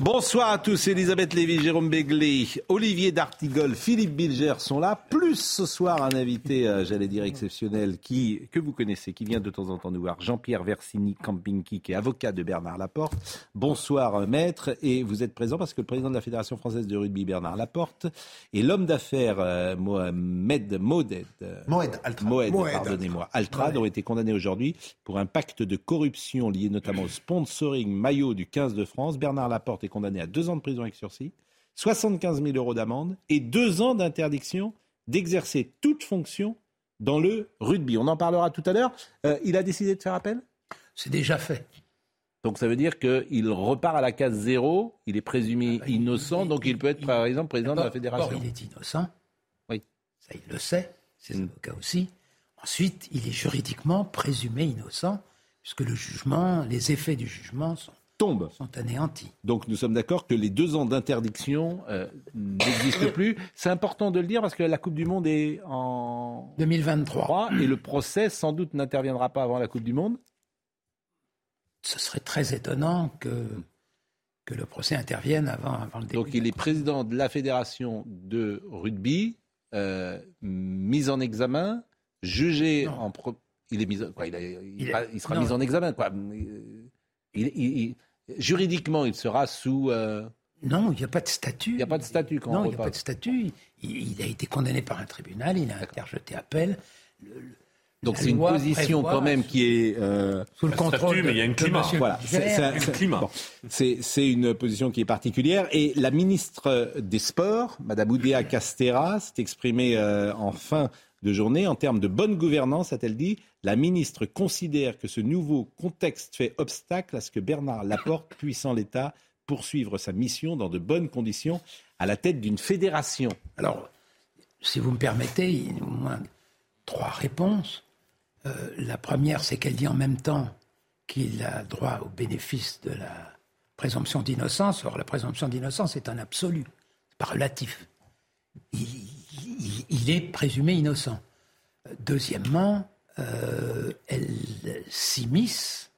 Bonsoir à tous, Elisabeth Lévy, Jérôme Béglé, Olivier D'Artigol, Philippe Bilger sont là, plus ce soir un invité, euh, j'allais dire exceptionnel, qui, que vous connaissez, qui vient de temps en temps nous voir, Jean-Pierre Versini Campinki, qui est avocat de Bernard Laporte. Bonsoir euh, maître, et vous êtes présent parce que le président de la Fédération française de rugby, Bernard Laporte, et l'homme d'affaires euh, Mohamed Mohamed, Moed Altra. Moed, Moed pardonnez-moi, Altra. Altrad, ont été condamnés aujourd'hui pour un pacte de corruption lié notamment au sponsoring maillot du 15 de France. Bernard Laporte est condamné à deux ans de prison avec sursis, 75 000 euros d'amende et deux ans d'interdiction d'exercer toute fonction dans le rugby. On en parlera tout à l'heure. Euh, il a décidé de faire appel? C'est déjà fait. donc ça veut dire qu'il repart à la case zéro, il est présumé Ah bah, innocent, il- donc il peut être il- par exemple président de la fédération. il est innocent. Oui. Ça, il le sait. Ses Mm. avocats aussi. Ensuite, il est juridiquement présumé innocent, puisque le jugement, les effets du jugement sont, Tombe. sont anéantis. Donc nous sommes d'accord que les deux ans d'interdiction euh, n'existent plus. C'est important de le dire parce que la Coupe du Monde est en 2023. 3 et le procès sans doute n'interviendra pas avant la Coupe du Monde. Ce serait très étonnant que, que le procès intervienne avant, avant le début. Donc il est président de la fédération de rugby, euh, mis en examen, jugé Non. en pro- il est mis quoi, il, a- il Il est- il sera non. mis en examen quoi. Il- juridiquement il sera sous euh, Non, il n'y a pas de statut. il n'y a pas de statut quand Non, on il n'y a pas de statut. Il, il a été condamné par un tribunal, il a interjeté appel. Donc c'est une position quand même qui est euh, Sous le contrôle statut, mais il y a un climat. Voilà, Bilger. c'est- c'est un- un c'est- climat. bon, c'est c'est une position qui est particulière. Et la ministre des Sports, Madame Oudéa Castera, s'est exprimée euh, en fin de journée. En termes de bonne gouvernance, a-t-elle dit, la ministre considère que ce nouveau contexte fait obstacle à ce que Bernard Laporte puisse en l'État poursuivre sa mission dans de bonnes conditions à la tête d'une fédération. Alors, si vous me permettez, il y a au moins trois réponses. Euh, la première, c'est qu'elle dit en même temps qu'il a droit au bénéfice de la présomption d'innocence. Or, la présomption d'innocence est un absolu, pas relatif. Il- est présumé innocent. Deuxièmement, euh, elle s'immisce,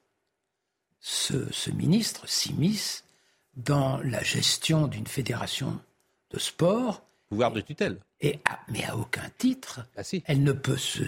ce, ce ministre s'immisce dans la gestion d'une fédération de sport Pouvoir de tutelle. et à- mais à aucun titre, Ah si. elle ne peut se,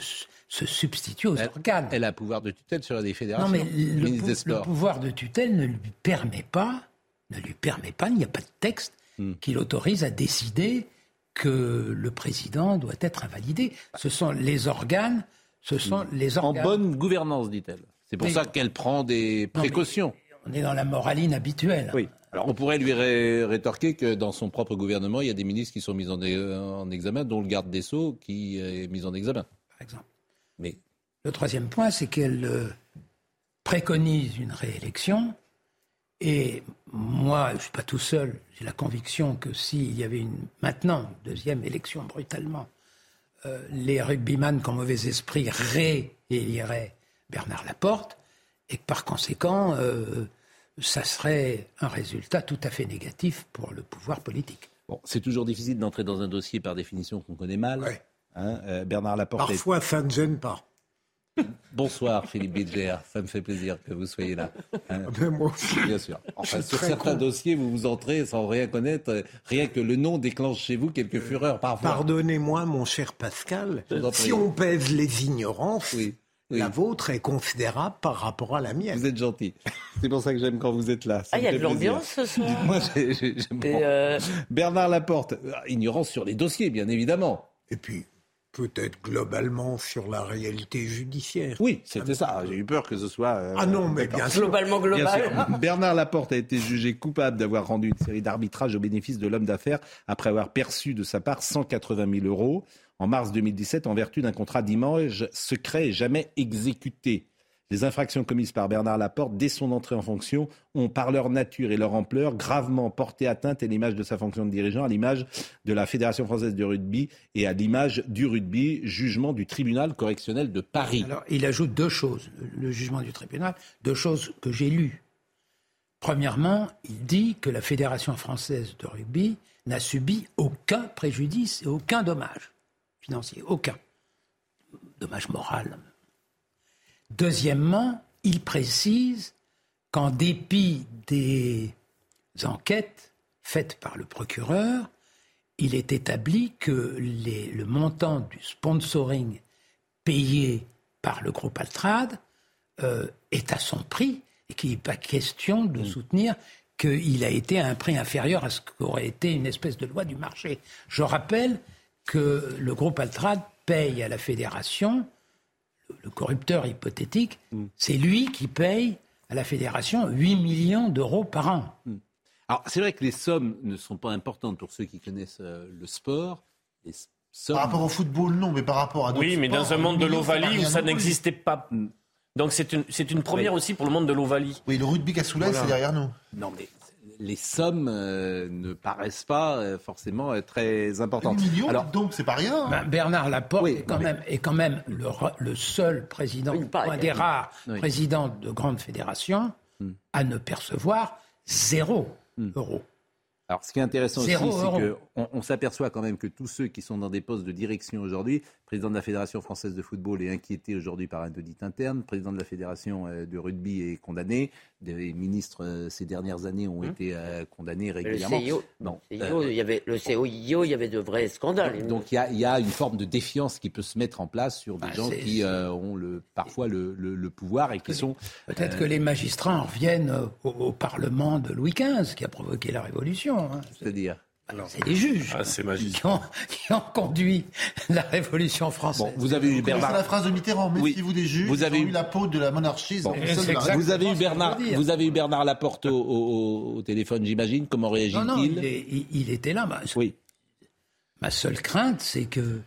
se substituer aux Elle, organes. elle a pouvoir de tutelle sur des fédérations. non, mais le, le pouvoir de tutelle ne lui permet pas, ne lui permet pas, il n'y a pas de texte Hmm. qui l'autorise à décider que le président doit être invalidé. Ce sont les organes, ce sont les En organes. bonne gouvernance, dit-elle. C'est pour ça qu'elle prend des précautions. On est dans la moraline habituelle. Oui. Alors on pourrait lui ré- rétorquer que dans son propre gouvernement, il y a des ministres qui sont mis en, en examen, dont le garde des Sceaux qui est mis en examen. Par exemple. Mais Le troisième point, c'est qu'elle euh, préconise une réélection. Et moi, je ne suis pas tout seul. J'ai la conviction que s'il y avait une, maintenant une deuxième élection brutalement, euh, les rugbyman qui ont mauvais esprit rééliraient Bernard Laporte et que par conséquent, euh, ça serait un résultat tout à fait négatif pour le pouvoir politique. bon, c'est toujours difficile d'entrer dans un dossier par définition qu'on connaît mal. Ouais. Hein, euh, Bernard Laporte. est- Parfois, ça ne gêne pas. Bonsoir Philippe Bilger, ça me fait plaisir que vous soyez là. Hein, Mais moi aussi. bien sûr. Enfin, sur certains con- dossiers, vous vous entrez sans rien connaître, euh, rien que le nom déclenche chez vous quelques fureurs parfois. Pardonnez-moi, mon cher Pascal, si on pèse les ignorances, Oui. oui. la vôtre est considérable par rapport à la mienne. Vous êtes gentil. C'est pour ça que j'aime quand vous êtes là. Ça Ah, il y a de l'ambiance ce soir. Moi, j'aime euh, Bernard Laporte, euh, ignorance sur les dossiers, bien évidemment. Et puis, peut-être globalement sur la réalité judiciaire. Oui, c'était ça. J'ai eu peur que ce soit. euh, Ah non, mais bien sûr. globalement Bien global. sûr. Bernard Laporte a été jugé coupable d'avoir rendu une série d'arbitrages au bénéfice de l'homme d'affaires après avoir perçu de sa part 180 000 euros en mars 2017 en vertu d'un contrat d'image secret et jamais exécuté. Les infractions commises par Bernard Laporte dès son entrée en fonction ont, par leur nature et leur ampleur, gravement porté atteinte à l'image de sa fonction de dirigeant, à l'image de la Fédération française de rugby et à l'image du rugby, jugement du tribunal correctionnel de Paris. Alors, il ajoute deux choses, le jugement du tribunal, deux choses que j'ai lues. Premièrement, il dit que la Fédération française de rugby n'a subi aucun préjudice et aucun dommage financier, aucun dommage moral. Deuxièmement, il précise qu'en dépit des enquêtes faites par le procureur, il est établi que le montant du sponsoring payé par le groupe Altrad euh, est à son prix et qu'il n'est pas question de mm. soutenir qu'il a été à un prix inférieur à ce qu'aurait été une espèce de loi du marché. Je rappelle que le groupe Altrad paye à la fédération, le, corrupteur hypothétique, mm. c'est lui qui paye à la fédération 8 millions d'euros par an. Mm. Alors c'est vrai que les sommes ne sont pas importantes pour ceux qui connaissent euh, le sport. Par rapport au football, non, mais par rapport à d'autres Oui, mais dans un monde de l'Ovalie où ça n'existait pas. Donc c'est une, une, première aussi pour le monde de l'Ovalie. Oui, le rugby Cassoulet, c'est derrière nous. Non, mais les sommes euh, ne paraissent pas euh, forcément très importantes. 8 millions, Alors, donc c'est pas rien. Hein. Ben, Bernard Laporte est, quand même, est quand même le, seul président, un des rares présidents de grandes fédérations hmm. à ne percevoir zéro hmm. euro. Alors, ce qui est intéressant aussi, c'est qu'on on, s'aperçoit quand même que tous ceux qui sont dans des postes de direction aujourd'hui, président de la Fédération française de football est inquiété aujourd'hui par un audit interne, président de la Fédération euh, de rugby est condamné, des ministres euh, ces dernières années ont hum. été euh, condamnés régulièrement. Le CIO, il y avait, le COIO, il y avait de vrais scandales. Donc il y, a, une forme de défiance qui peut se mettre en place sur des bah, gens qui ont le, parfois le, pouvoir et qui sont... Peut-être que les magistrats en reviennent au, Parlement de Louis XV qui a provoqué la Révolution. Hein. C'est-à-dire c'est les juges ah, qui, ont, qui, ont, conduit la Révolution française. vous avez eu Bernard. C'est la phrase de Mitterrand. Méfiez-vous des juges. Vous avez eu la peau de la monarchie. Vous avez eu Bernard. Vous avez eu Bernard Laporte au, téléphone, j'imagine. Comment réagit-il Non, non, il, était là. oui. Ma seule crainte, c'est que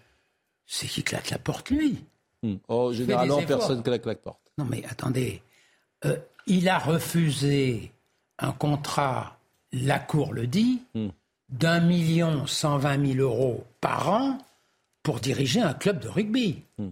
c'est qu'il claque la porte lui. Hmm. Oh, généralement, personne claque la porte. Non, mais attendez. Euh, il a refusé un contrat. La Cour le dit. Hmm d'un million cent vingt mille euros par an pour diriger un club de rugby. Hmm.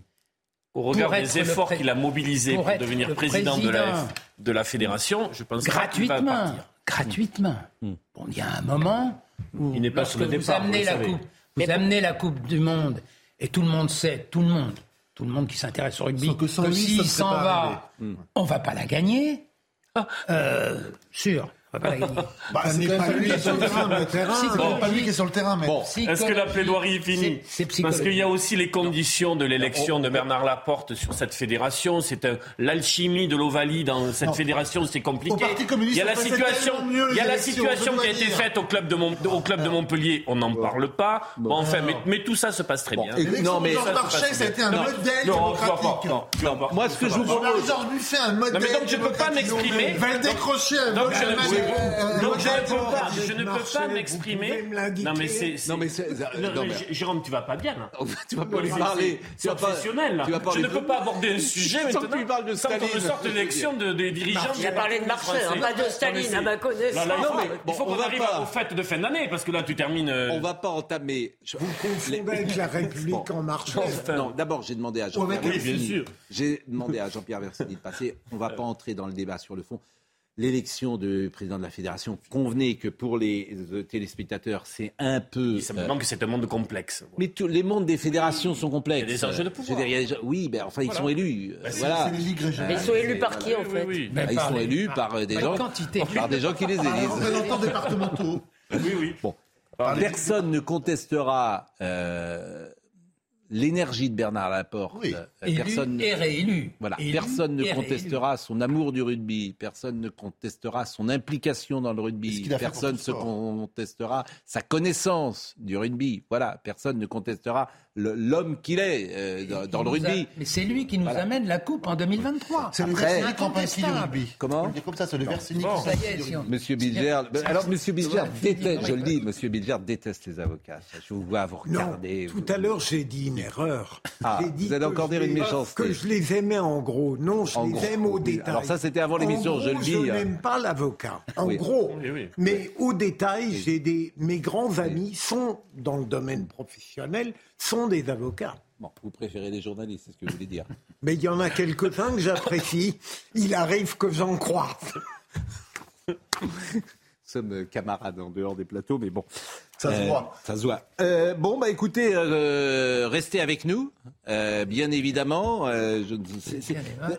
Au regard des efforts qu'il a mobilisés pour, devenir président, de, la, de, la, fédération, je pense gratuitement, qu'il va partir. Gratuitement. Hmm. Bon, il y a un moment où il n'est pas sur le départ, vous amenez, la coupe, vous amenez la coupe du monde et tout le monde sait, tout le monde, tout le monde qui s'intéresse au rugby, que, s'il s'en va, on va pas la gagner. Ah. Euh, sûr. Bah, c'est pas lui qui est sur le terrain. C'est pas lui qui est sur le terrain. Mais... Bon, est-ce que la plaidoirie est finie Parce qu'il y a aussi les conditions de l'élection de Bernard Laporte sur cette fédération. C'est l'alchimie de l'Ovalie dans cette fédération, c'est compliqué. Il y a la situation, il y a la situation qui a été faite au club de, au club de Montpellier. On n'en parle pas. Bon, enfin, mais, tout ça se passe très bien. Non, mais Marchais, ça a été un modèle démocratique. Moi, ce que je vous propose, un modèle. Mais donc je peux pas m'exprimer. Va le décrocher. Donc je ne peux pas, je ne peux pas m'exprimer. Non mais c'est, non mais Jérôme, tu vas pas bien. Tu vas pas lui parler. C'est obsessionnel là. Je ne peux pas aborder un sujet maintenant sans qu'on me sorte l'élection des dirigeants. J'ai parlé de Marchais, pas de Staline, à ma connaissance. Il faut qu'on arrive aux fêtes de fin d'année parce que là tu termines. On va pas entamer. Vous confondez avec la République en marche. Non, d'abord j'ai demandé à Jean-Pierre. J'ai demandé à Jean-Pierre Versini de passer. On va pas entrer dans le débat sur le fond l'élection du président de la fédération, convenez que pour les euh, téléspectateurs, c'est un peu. ça me euh, que c'est un monde complexe. Mais tous les mondes des fédérations sont complexes. Il y a des enjeux de pouvoir. oui, ben, enfin, ils sont élus. Bah, voilà. Mais ils sont élus par qui, en fait ben, Ils sont élus par, euh, des gens, par des gens qui les élisent. représentants départementaux. Oui, oui. Bon. Personne ne contestera l'énergie de Bernard Laporte. Oui. Euh, personne, et réélu. Voilà, personne ne contestera son amour du rugby, personne ne contestera son implication dans le rugby, personne ne contestera sa connaissance du rugby. Voilà, personne ne contestera l'homme qu'il est euh, dans, le rugby. Mais c'est lui qui nous amène la coupe en 2023. C'est le du rugby. Comment comme ça, c'est le Versini Monsieur Bilger, alors Monsieur Bilger déteste, je le dis, Monsieur Bilger déteste les avocats. Je vous vois vous regarder. tout à l'heure, j'ai dit erreur. Ah, vous allez encore dire une méchanceté. Que je les aimais en gros. Non, je les aime au détail. Alors ça, c'était avant l'émission, je le dis. Je hein. n'aime pas l'avocat. En gros. Mais au détail, j'ai des mes grands amis sont dans le domaine professionnel, sont des avocats. Bon, vous préférez les journalistes, c'est ce que je voulais dire. Mais il y en a quelques-uns que j'apprécie. Il arrive que j'en croise. sommes camarades en dehors des plateaux, mais bon. Ça se voit. Ça se voit. Euh, bon, bah écoutez, euh, restez avec nous, euh, bien évidemment.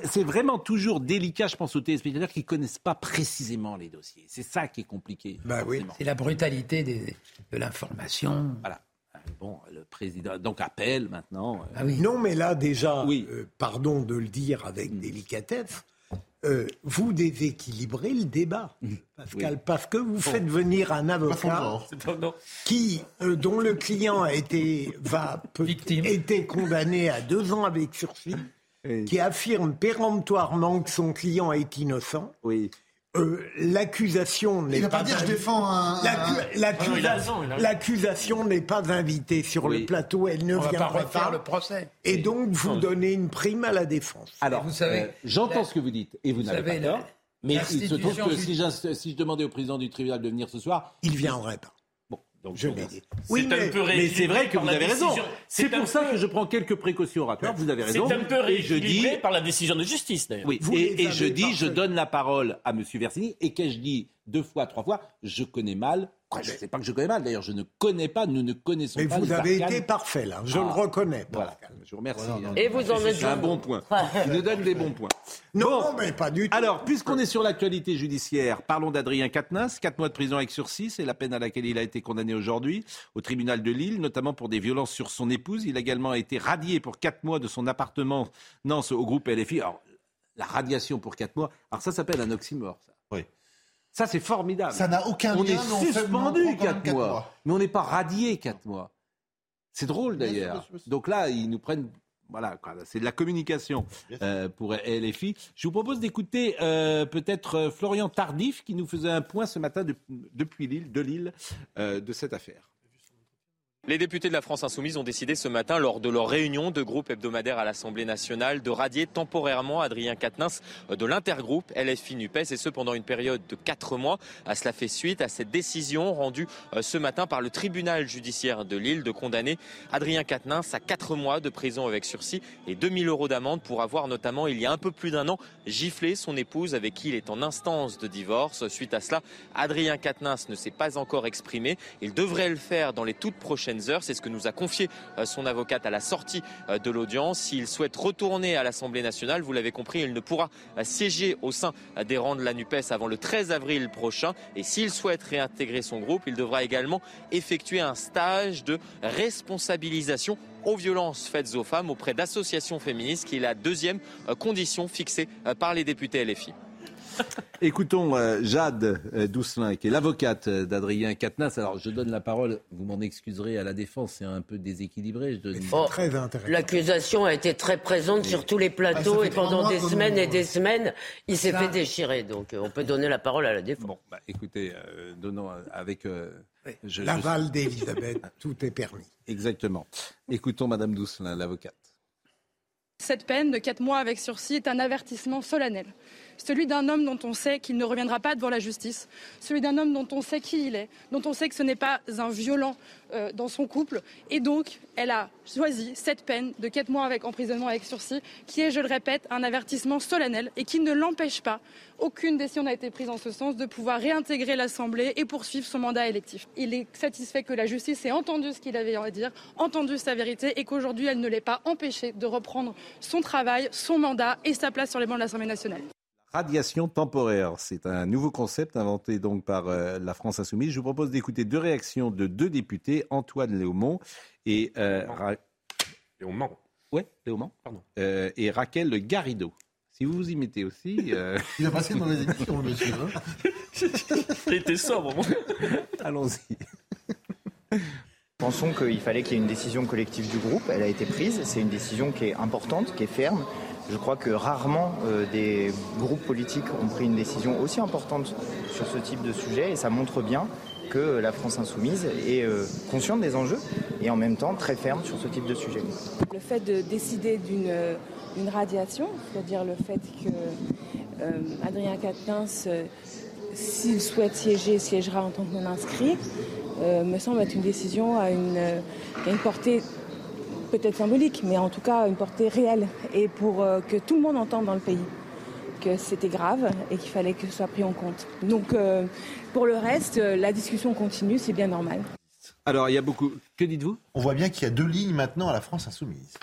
c'est vraiment toujours délicat, je pense, aux téléspectateurs qui ne connaissent pas précisément les dossiers. C'est ça qui est compliqué. Bah oui. C'est la brutalité de l'information. Voilà. Bon, le président donc appelle maintenant. Ah oui. Non, mais là déjà, oui. pardon de le dire avec mm. délicatesse, euh, vous déséquilibrez le débat, mmh. Pascal, parce que vous faites venir un avocat qui, euh, dont le client a été, va, été condamné à deux ans avec sursis, qui affirme péremptoirement que son client est innocent. Oui. Euh, l'accusation n'est pas. pas dire je défends un. L'accusation n'est pas invitée sur le plateau, elle ne vient pas refaire le procès. Et donc vous donnez une prime à la défense. Alors, euh, j'entends ce que vous dites et vous, n'avez pas tort. Mais il se trouve que si, si je demandais au président du tribunal de venir ce soir, il viendrait pas. Donc, je l'ai dit. Oui, mais, mais c'est vrai que vous avez raison. C'est pour ça que je prends quelques précautions oratoires. Vous avez raison. C'est un peu rééquilibré par la décision de justice, d'ailleurs. Oui, et, et je dis, je donne la parole à M. Versini. Et qu'ai-je dit deux fois, trois fois, je connais mal je ne sais pas que je connais mal, d'ailleurs, je ne connais pas, nous ne connaissons mais pas. Mais vous avez été parfait, là, je le ah. reconnais. Voilà, je vous remercie. Et vous en êtes C'est un bon point. Il nous donne des bons points. Non, mais pas du tout. Alors, puisqu'on est sur l'actualité judiciaire, parlons d'Adrien Quatennens. Quatre mois de prison avec sursis, c'est la peine à laquelle il a été condamné aujourd'hui au tribunal de Lille, notamment pour des violences sur son épouse. Il a également été radié pour quatre mois de son appartement Nance au groupe LFI. Alors, la radiation pour quatre mois, alors ça s'appelle un oxymore, ça. Oui. Ça, c'est formidable. Ça n'a aucun on lien. On est suspendu 4 mois, mais on n'est pas radié 4 mois. C'est drôle d'ailleurs. Donc là, ils nous prennent. Voilà, c'est de la communication euh, pour LFI. Je vous propose d'écouter euh, peut-être euh, Florian Tardif qui nous faisait un point ce matin depuis Lille, de Lille, de cette affaire. Les députés de la France Insoumise ont décidé ce matin, lors de leur réunion de groupe hebdomadaire à l'Assemblée nationale, de radier temporairement Adrien Quatennens de l'intergroupe LFI-NUPES, et ce pendant une période de quatre mois. Cela fait suite à cette décision rendue euh, ce matin par le tribunal judiciaire de Lille de condamner Adrien Quatennens à quatre mois de prison avec sursis et 2000 euros d'amende pour avoir notamment, il y a un peu plus d'un an, giflé son épouse avec qui il est en instance de divorce. Suite à cela, Adrien Quatennens ne s'est pas encore exprimé. Il devrait le faire dans les toutes prochaines C'est ce que nous a confié euh, son avocate à la sortie euh, de l'audience. S'il souhaite retourner à l'Assemblée nationale, vous l'avez compris, il ne pourra euh, siéger au sein des rangs de la NUPES avant le 13 avril prochain. Et s'il souhaite réintégrer son groupe, il devra également effectuer un stage de responsabilisation aux violences faites aux femmes auprès d'associations féministes, qui est la deuxième condition fixée par les députés LFI. Écoutons euh, Jade euh, Doucelin, qui est l'avocate euh, d'Adrien Quatennens. Alors, je donne la parole, vous m'en excuserez, à la défense, c'est un peu déséquilibré. Je oh, L'accusation a été très présente sur tous les plateaux ah, et pendant des semaines et des semaines, il s'est fait déchirer. Donc, on peut donner la parole à la défense. Bon, bah, écoutez, donnons avec... L'aval d'Elisabeth, tout est permis. Exactement. Écoutons Madame Doucelin, l'avocate. Cette peine de 4 mois avec sursis est un avertissement solennel celui d'un homme dont on sait qu'il ne reviendra pas devant la justice, celui d'un homme dont on sait qui il est, dont on sait que ce n'est pas un violent euh, dans son couple. Et donc, elle a choisi cette peine de 4 mois avec emprisonnement avec sursis, qui est, je le répète, un avertissement solennel et qui ne l'empêche pas, aucune décision n'a été prise en ce sens, de pouvoir réintégrer l'Assemblée et poursuivre son mandat électif. Il est satisfait que la justice ait entendu ce qu'il avait à dire, entendu sa vérité et qu'aujourd'hui, elle ne l'ait pas empêché de reprendre son travail, son mandat et sa place sur les bancs de l'Assemblée nationale. Radiation temporaire, c'est un nouveau concept inventé donc par euh, la France Insoumise. Je vous propose d'écouter deux réactions de deux députés, Antoine Léaumont et euh, Léaumont. Ouais, Léaumont. Pardon. Euh, et Raquel Garrido. Si vous vous y mettez aussi. Euh, Il a passé une mauvaise émission, le monsieur. Hein Il était sobre. Allons-y. Pensons qu'il fallait qu'il y ait une décision collective du groupe. Elle a été prise. C'est une décision qui est importante, qui est ferme Je crois que rarement des groupes politiques ont pris une décision aussi importante sur ce type de sujet et ça montre bien que la France insoumise est consciente des enjeux et en même temps très ferme sur ce type de sujet. Le fait de décider d'une radiation, c'est-à-dire le fait que Adrien Quatennens s'il souhaite siéger, siégera en tant que non-inscrit, euh, me semble être une décision à une, une portée peut-être symbolique, mais en tout cas une portée réelle, et pour euh, que tout le monde entende dans le pays que c'était grave et qu'il fallait que ce soit pris en compte. Donc euh, pour le reste, la discussion continue, c'est bien normal. Alors il y a beaucoup. Que dites-vous? On voit bien qu'il y a deux lignes maintenant à la France insoumise.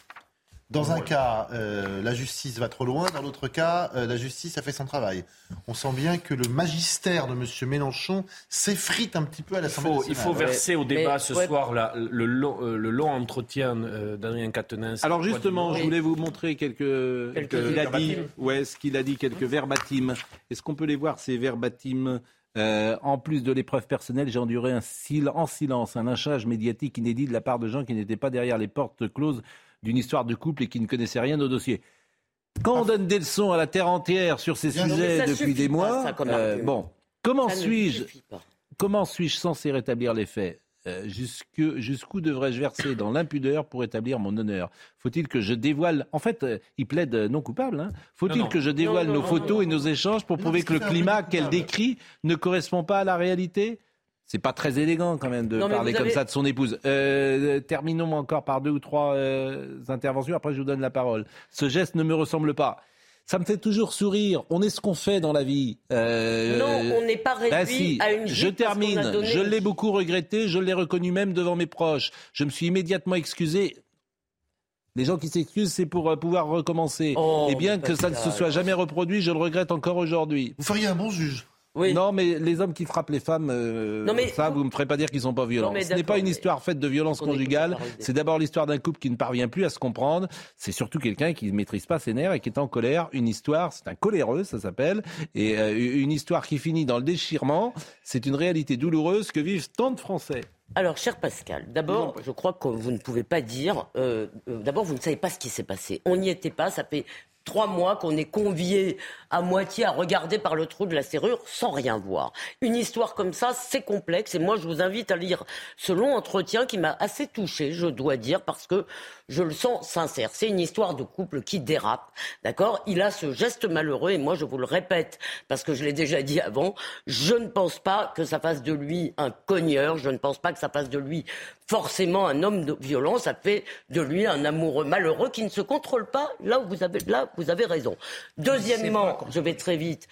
Dans un cas, euh, la justice va trop loin. Dans l'autre cas, euh, la justice a fait son travail. On sent bien que le magistère de M. Mélenchon s'effrite un petit peu à l'Assemblée nationale. Il faut verser au débat ce soir le, long, euh, le, long, entretien d'Adrien Quatennens. Alors justement, je voulais vous montrer quelques, quelques qu'il a dit, ouais, ce qu'il a dit, quelques verbatims. Est-ce qu'on peut les voir ces verbatims en plus de l'épreuve personnelle, j'ai enduré un en silence un lynchage médiatique inédit de la part de gens qui n'étaient pas derrière les portes closes d'une histoire de couple et qui ne connaissait rien au dossier. Quand on donne des leçons à la terre entière sur ces sujets depuis des mois, euh, bon, comment suis-je comment suis-je censé rétablir les faits euh, Jusqu'où devrais-je verser dans l'impudeur pour établir mon honneur? Faut-il que je dévoile En fait, euh, il plaide non coupable. Hein. Faut-il que je dévoile nos photos et nos échanges pour prouver que le climat qu'elle décrit ne correspond pas à la réalité? C'est pas très élégant quand même de parler comme ça de son épouse. Euh, terminons encore par deux ou trois euh, interventions, après je vous donne la parole. Ce geste ne me ressemble pas. Ça me fait toujours sourire. On est ce qu'on fait dans la vie. Euh, non, on n'est pas ben réduit à une Je termine. Je l'ai beaucoup regretté. Je l'ai reconnu même devant mes proches. Je me suis immédiatement excusé. Les gens qui s'excusent, c'est pour pouvoir recommencer. Oh, Et bien que ça ne se soit jamais reproduit, je le regrette encore aujourd'hui. Vous feriez un bon juge. Non, mais les hommes qui frappent les femmes, euh, ça, vous ne me ferez pas dire qu'ils sont pas violents. Ce n'est pas une histoire faite de violence conjugale. C'est d'abord l'histoire d'un couple qui ne parvient plus à se comprendre. C'est surtout quelqu'un qui ne maîtrise pas ses nerfs et qui est en colère. Une histoire, c'est un coléreux, ça s'appelle. Et euh, une histoire qui finit dans le déchirement, c'est une réalité douloureuse que vivent tant de Français. Alors, cher Pascal, d'abord, je crois que vous ne pouvez pas dire. Euh, d'abord, vous ne savez pas ce qui s'est passé. On n'y était pas. Ça fait trois mois qu'on est convié à moitié à regarder par le trou de la serrure sans rien voir. Une histoire comme ça, c'est complexe et moi je vous invite à lire ce long entretien qui m'a assez touché, je dois dire, parce que je le sens sincère. C'est une histoire de couple qui dérape, d'accord? Il a ce geste malheureux et moi je vous le répète parce que je l'ai déjà dit avant, je ne pense pas que ça fasse de lui un cogneur, je ne pense pas que ça fasse de lui forcément un homme de violence, ça fait de lui un amoureux malheureux qui ne se contrôle pas. Là où vous avez, là, vous avez raison. Deuxièmement, je vais très vite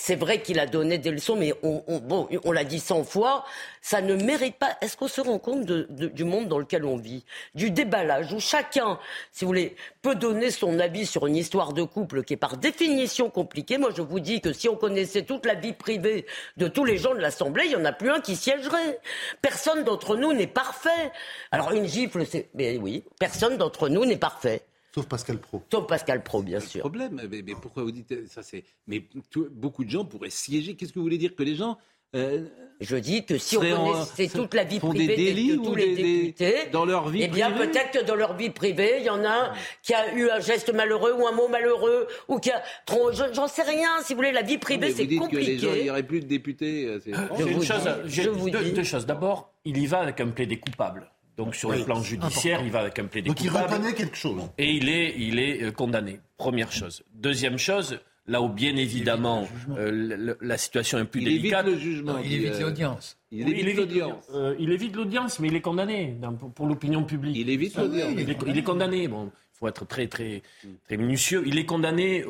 c'est vrai qu'il a donné des leçons, mais on, bon, on l'a dit cent fois, ça ne mérite pas. Est-ce qu'on se rend compte du monde dans lequel on vit? Du déballage, où chacun, si vous voulez, peut donner son avis sur une histoire de couple qui est par définition compliquée. Moi, je vous dis que si on connaissait toute la vie privée de tous les gens de l'Assemblée, il n'y en a plus un qui siégerait. Personne d'entre nous n'est parfait. Alors, une gifle, c'est. Mais oui, personne d'entre nous n'est parfait. Sauf Pascal Pro. Sauf Pascal Pro, bien sûr. Problème, mais, mais, pourquoi vous dites ça C'est mais beaucoup de gens pourraient siéger. Qu'est-ce que vous voulez dire que les gens euh, je dis que si on connaissait toute la vie privée de tous les députés, dans leur vie eh bien peut-être que dans leur vie privée, il y en a un qui a eu un geste malheureux ou un mot malheureux ou qui a trop. J'en sais rien. Si vous voulez, la vie privée, c'est compliqué. Que les gens, il n'y aurait plus de députés. Euh, je, une chose, je, vous deux, dis deux choses. D'abord, il y va avec un plaidé coupable. Donc sur le plan judiciaire, il va avec un plaidé Donc il reconnaît quelque chose. Et il est, il est euh, condamné. Première chose. Deuxième chose, là où bien évidemment euh, la situation est plus délicate. le jugement. il évite l'audience. Il, évite l'audience. Euh, il évite l'audience, mais il est condamné pour, l'opinion publique. Il évite ah l'audience. il, est condamné. Bon, il faut être très très très minutieux. Il est condamné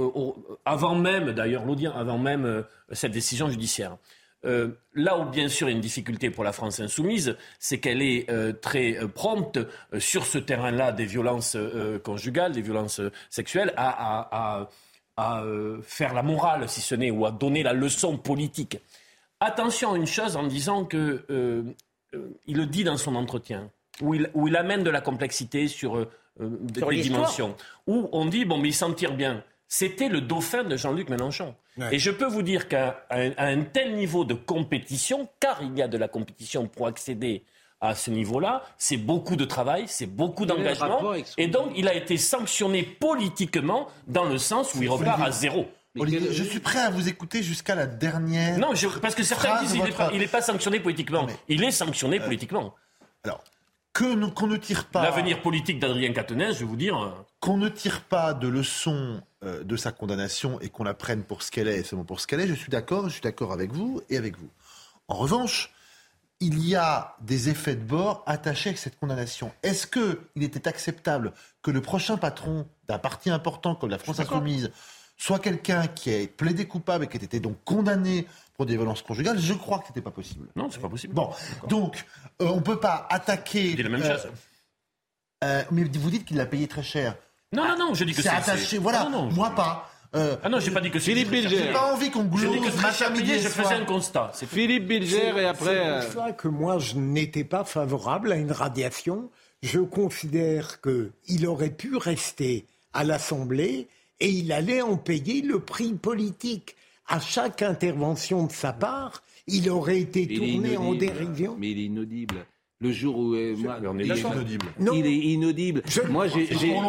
avant même, d'ailleurs, l'audience, avant même cette décision judiciaire. Euh, là où, bien sûr, il y a une difficulté pour la France insoumise, c'est qu'elle est euh, très euh, prompte sur ce terrain-là des violences conjugales, des violences sexuelles, à, faire la morale, si ce n'est, ou à donner la leçon politique. Attention à une chose en disant que il le dit dans son entretien, où il, amène de la complexité sur, des dimensions, où on dit bon, mais il s'en tire bien. C'était le dauphin de Jean-Luc Mélenchon. Et je peux vous dire qu'à un, tel niveau de compétition, car il y a de la compétition pour accéder à ce niveau-là, c'est beaucoup de travail, c'est beaucoup d'engagement. Et donc, il a été sanctionné politiquement dans le sens où il repart à zéro. je suis prêt à vous écouter jusqu'à la dernière. Non, parce que certains disent qu'il n'est pas, sanctionné politiquement. Il est sanctionné euh, politiquement. Alors, que qu'on ne tire pas. L'avenir politique d'Adrien Quatennens, je vais vous dire. Euh, qu'on ne tire pas de leçon euh, de sa condamnation et qu'on la prenne pour ce qu'elle est et seulement pour ce qu'elle est, je suis d'accord, je suis d'accord avec vous et avec vous. En revanche, il y a des effets de bord attachés à cette condamnation. Est-ce qu'il était acceptable que le prochain patron d'un parti important comme la France Insoumise soit quelqu'un qui ait plaidé coupable et qui ait été donc condamné pour des violences conjugales, je crois que ce n'était pas possible. Non, c'est pas possible. Bon, donc euh, on ne peut pas attaquer. C'est la même chose. Euh, mais vous dites qu'il l'a payé très cher. Non, non, non, je dis que c'est attaché. Voilà, non, non, moi pas. Euh, ah non, j'ai pas dit que Philippe Bilger. J'ai pas envie qu'on glose je faisais un constat. C'est Philippe Bilger et après. C'est pour ça que moi je n'étais pas favorable à une radiation. Je considère qu'il aurait pu rester à l'Assemblée et il allait en payer le prix politique. À chaque intervention de sa part, il aurait été tourné en dérision. Mais il est inaudible. Le jour où euh, moi, il, est inaudible. il est inaudible. moi, j'ai,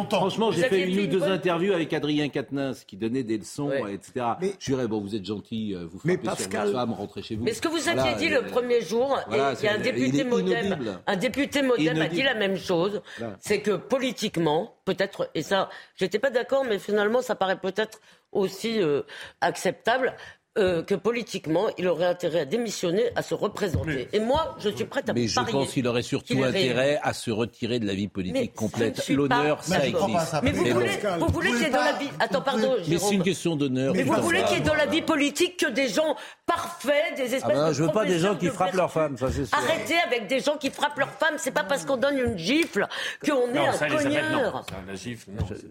franchement, j'ai fait une ou deux interviews avec Adrien Quatennens qui donnait des leçons, etc. Mais, je dirais, bon, vous êtes gentil, euh, vous frappez Pascal... sur votre femme, rentrez chez vous. Mais ce que vous aviez dit le premier jour, il y a un député modem, un député modem a dit la même chose, c'est que politiquement, peut-être, et ça, j'étais pas d'accord, mais finalement, ça paraît peut-être aussi euh, acceptable. Euh, que politiquement, il aurait intérêt à démissionner, à se représenter. Et moi, je suis prête à Mais je pense qu'il aurait surtout intérêt à se retirer de la vie politique complète. L'honneur, ça existe. Mais vous voulez, vous voulez qu'il y ait dans la vie... Attends, pardon, Mais c'est une question d'honneur. Mais vous voulez qu'il y ait dans la vie politique que des gens parfaits, des espèces ah ben, Je veux pas des gens qui frappent leur femme, ça c'est sûr. Arrêtez avec des gens qui frappent leur femme. C'est pas parce qu'on donne une gifle qu'on est un cogneur.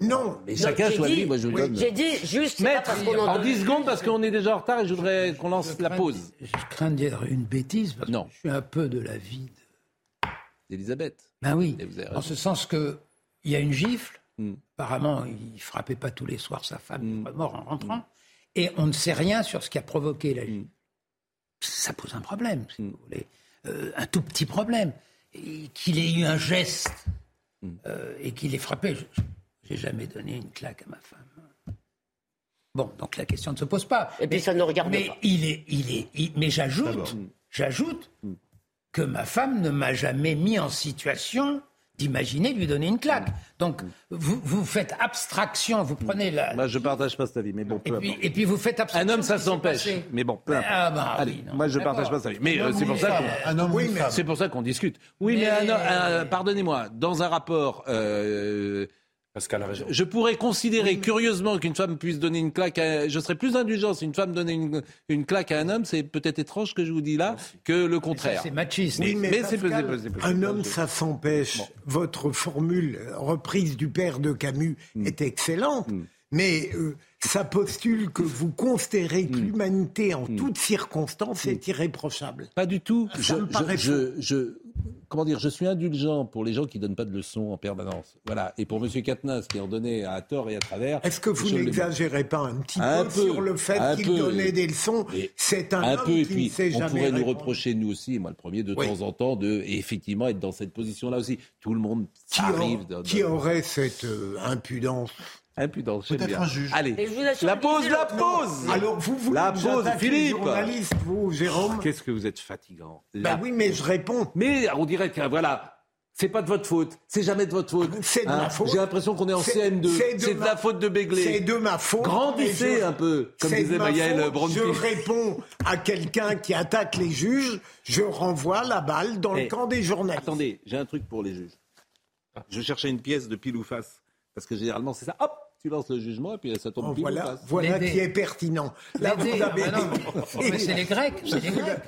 Non, mais chacun choisit. Moi, je vous donne. J'ai dit juste. En 10 secondes, parce qu'on est déjà en retard et je voudrais qu'on lance la pause. Je crains de dire une bêtise, parce non. que je suis un peu de l'avis d'Elisabeth. Ben oui, en ce sens qu'il y a une gifle. Hmm. Apparemment, il ne frappait pas tous les soirs sa femme, hmm. mort en rentrant. Hmm. Et on ne sait rien sur ce qui a provoqué la gifle. Ça pose un problème, si vous voulez. Euh, un tout petit problème. Qu'il ait eu un geste euh, et qu'il ait frappé. J'ai jamais donné une claque à ma femme. Bon, donc la question ne se pose pas. Et puis ça ne regarde mais pas. Il est, il est, mais j'ajoute, j'ajoute mm. que ma femme ne m'a jamais mis en situation d'imaginer lui donner une claque. Mm. Donc, mm. vous, vous faites abstraction, vous prenez la... Moi, je partage pas cet avis, mais bon, peu et puis, et puis vous faites abstraction... Un homme, ça s'empêche, mais bon, peu Ah bah, Allez, moi, je partage pas cet avis. Mais euh, c'est pour, ça qu'on... Oui, c'est pour ça qu'on discute. Oui, mais, un, pardonnez-moi, dans un rapport... Euh, Pascal a raison. Je pourrais considérer curieusement qu'une femme puisse donner une claque à... Je serais plus indulgent si une femme donnait une, claque à un homme. C'est peut-être étrange que je vous dis là que le contraire. C'est machiste. mais, c'est possible. Un homme, ça s'empêche. Votre formule reprise du père de Camus hmm. est excellente. Hmm. Mais euh, ça postule que vous considérez que hmm. l'humanité en toutes circonstances est irréprochable. Pas du tout. je, comment dire, je suis indulgent pour les gens qui ne donnent pas de leçons en permanence. Voilà. Et pour M. Katnas, qui en donnait à tort et à travers. Est-ce que vous n'exagérez pas un petit peu, sur le fait qu'il donnait des leçons? C'est un, un homme peu, et puis on pourrait nous reprocher, nous aussi, moi le premier, de temps en temps, de effectivement être dans cette position-là aussi. Tout le monde qui arrive. qui aurait cette euh, impudence? Impudence, Peut-être un juge. Allez, la pause, la pause. Alors vous voulez la pause, Philippe. Journaliste, vous, Jérôme. Qu'est-ce que vous êtes fatigant. Bah oui, mais je réponds. Mais on dirait que voilà. C'est pas de votre faute. C'est jamais de votre faute. C'est de ma hein faute. J'ai l'impression qu'on est en CM2. C'est de, la faute de Begley. C'est de ma faute. Grandissez un peu, comme disait Maëlle Je réponds à quelqu'un qui attaque les juges. Je renvoie la balle dans le eh, camp des journalistes. Attendez, j'ai un truc pour les juges. Je cherchais une pièce de pile ou face. Parce que généralement, c'est ça. Hop tu lances le jugement et puis ça tombe oh, Voilà, voilà qui est pertinent. Là, vous avez... Ah mais c'est les Grecs, c'est les Grecs.